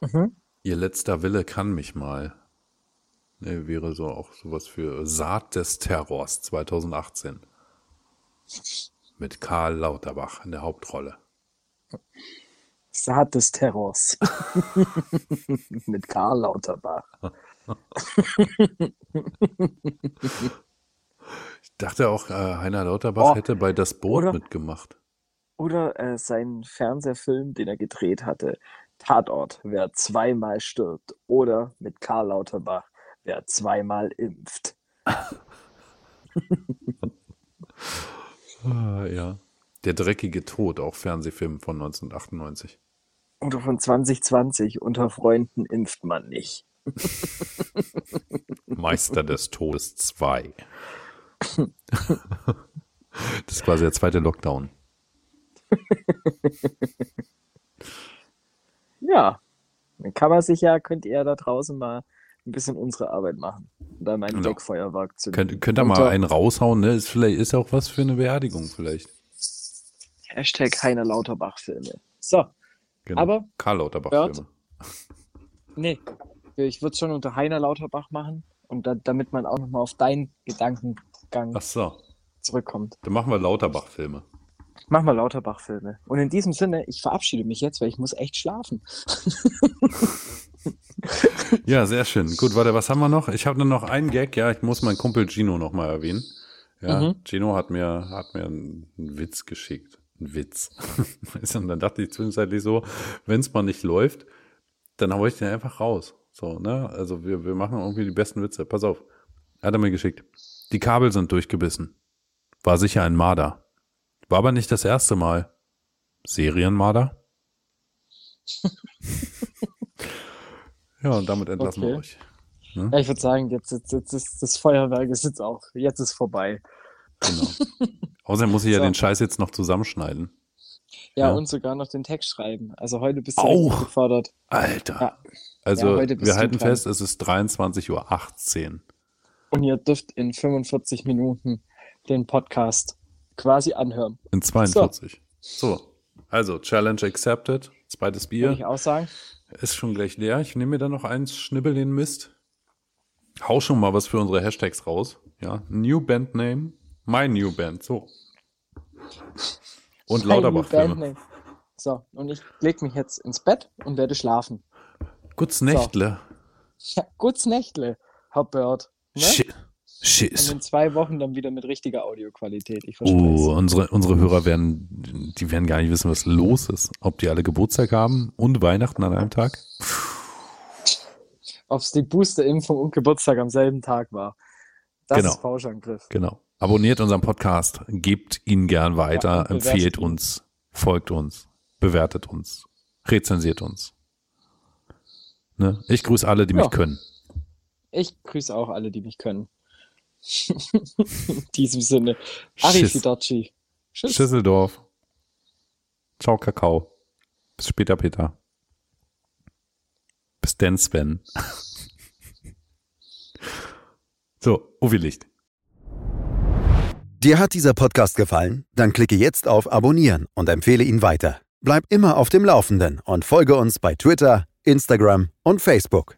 Mhm. Ihr letzter Wille kann mich mal. Ne, wäre so auch sowas für Saat des Terrors 2018. Mit Karl Lauterbach in der Hauptrolle. Saat des Terrors. Mit Karl Lauterbach. Ich dachte auch, äh, Heiner Lauterbach Oh, hätte bei Das Boot oder- mitgemacht. Oder äh, sein Fernsehfilm, den er gedreht hatte. Tatort, wer zweimal stirbt. Oder mit Karl Lauterbach, wer zweimal impft. Ah, ja. Der dreckige Tod, auch Fernsehfilm von 1998. Oder von 2020, unter Freunden impft man nicht. Meister des Todes 2. Das ist quasi der zweite Lockdown. Ja, dann kann man sich ja, könnt ihr da draußen mal ein bisschen unsere Arbeit machen. Und dann Genau. Deckfeuerwerk zu Könnt, könnt ihr mal Unter einen raushauen, ne? Ist vielleicht ist auch was für eine Beerdigung vielleicht. Hashtag Heiner Lauterbach-Filme. So, Genau. Aber, Karl Lauterbach Bert? Filme. nee, ich würde es schon unter Heiner Lauterbach machen und da, damit man auch nochmal auf deinen Gedankengang so, zurückkommt. dann machen wir Lauterbach Filme. Mach mal Lauterbach-Filme. Und in diesem Sinne, ich verabschiede mich jetzt, weil ich muss echt schlafen. Ja, sehr schön. Gut, warte, was haben wir noch? Ich habe nur noch einen Gag, ja, ich muss meinen Kumpel Gino noch mal erwähnen. Ja, Mhm. Gino hat mir hat mir einen, Witz geschickt, einen Witz. Und dann dachte ich zwischenzeitlich so, wenn es mal nicht läuft, dann hau ich den einfach raus. So, ne? Also wir, wir machen irgendwie die besten Witze. Pass auf. Hat er mir geschickt. Die Kabel sind durchgebissen. War sicher ein Marder. War aber nicht das erste Mal. Serienmarder? ja, und damit entlassen wir Okay. euch. Ja, ich würde sagen, jetzt, jetzt, jetzt ist das Feuerwerk ist jetzt auch, jetzt ist vorbei. Genau. Außerdem muss ich ja So. den Scheiß jetzt noch zusammenschneiden. Ja, Ja. und sogar noch den Text schreiben. Also heute bist du Auch? gefordert. Alter. Ja. Also Ja, wir halten dran. fest, es ist 23.18 Uhr. Und ihr dürft in 45 Minuten den Podcast quasi anhören. In 42. So. Also, Challenge accepted. Zweites Würde Bier ich auch sagen. Ist schon gleich leer. Ich nehme mir dann noch eins, schnibbel den Mist. Hau schon mal was für unsere Hashtags raus. Ja, New Band Name, My New Band, so. Und Lauterbach-Filme. Bandname. So, und ich leg mich jetzt ins Bett und werde schlafen. Gut's Nächtle. Ja, gutes Nächtle, Herr Bird. Ne? Shit. Und in zwei Wochen dann wieder mit richtiger Audioqualität. Ich Oh, unsere, unsere Hörer werden, die werden gar nicht wissen, was los ist. Ob die alle Geburtstag haben und Weihnachten an einem Tag. Ob es die Boosterimpfung und Geburtstag am selben Tag war. Das Genau. ist Pauschangriff. Genau. Abonniert unseren Podcast, gebt ihn gern Ja, weiter, bewertet empfehlt ihn. uns, folgt uns, bewertet uns, rezensiert uns. Ne? Ich grüße alle, die Ja. mich können. Ich grüße auch alle, die mich können. In diesem Sinne. Arrivederci. Tschüss. Schüsseldorf. Ciao, Kakao. Bis später, Peter. Bis denn, Sven. so, Uwe Licht. Dir hat dieser Podcast gefallen? Dann klicke jetzt auf Abonnieren und empfehle ihn weiter. Bleib immer auf dem Laufenden und folge uns bei Twitter, Instagram und Facebook.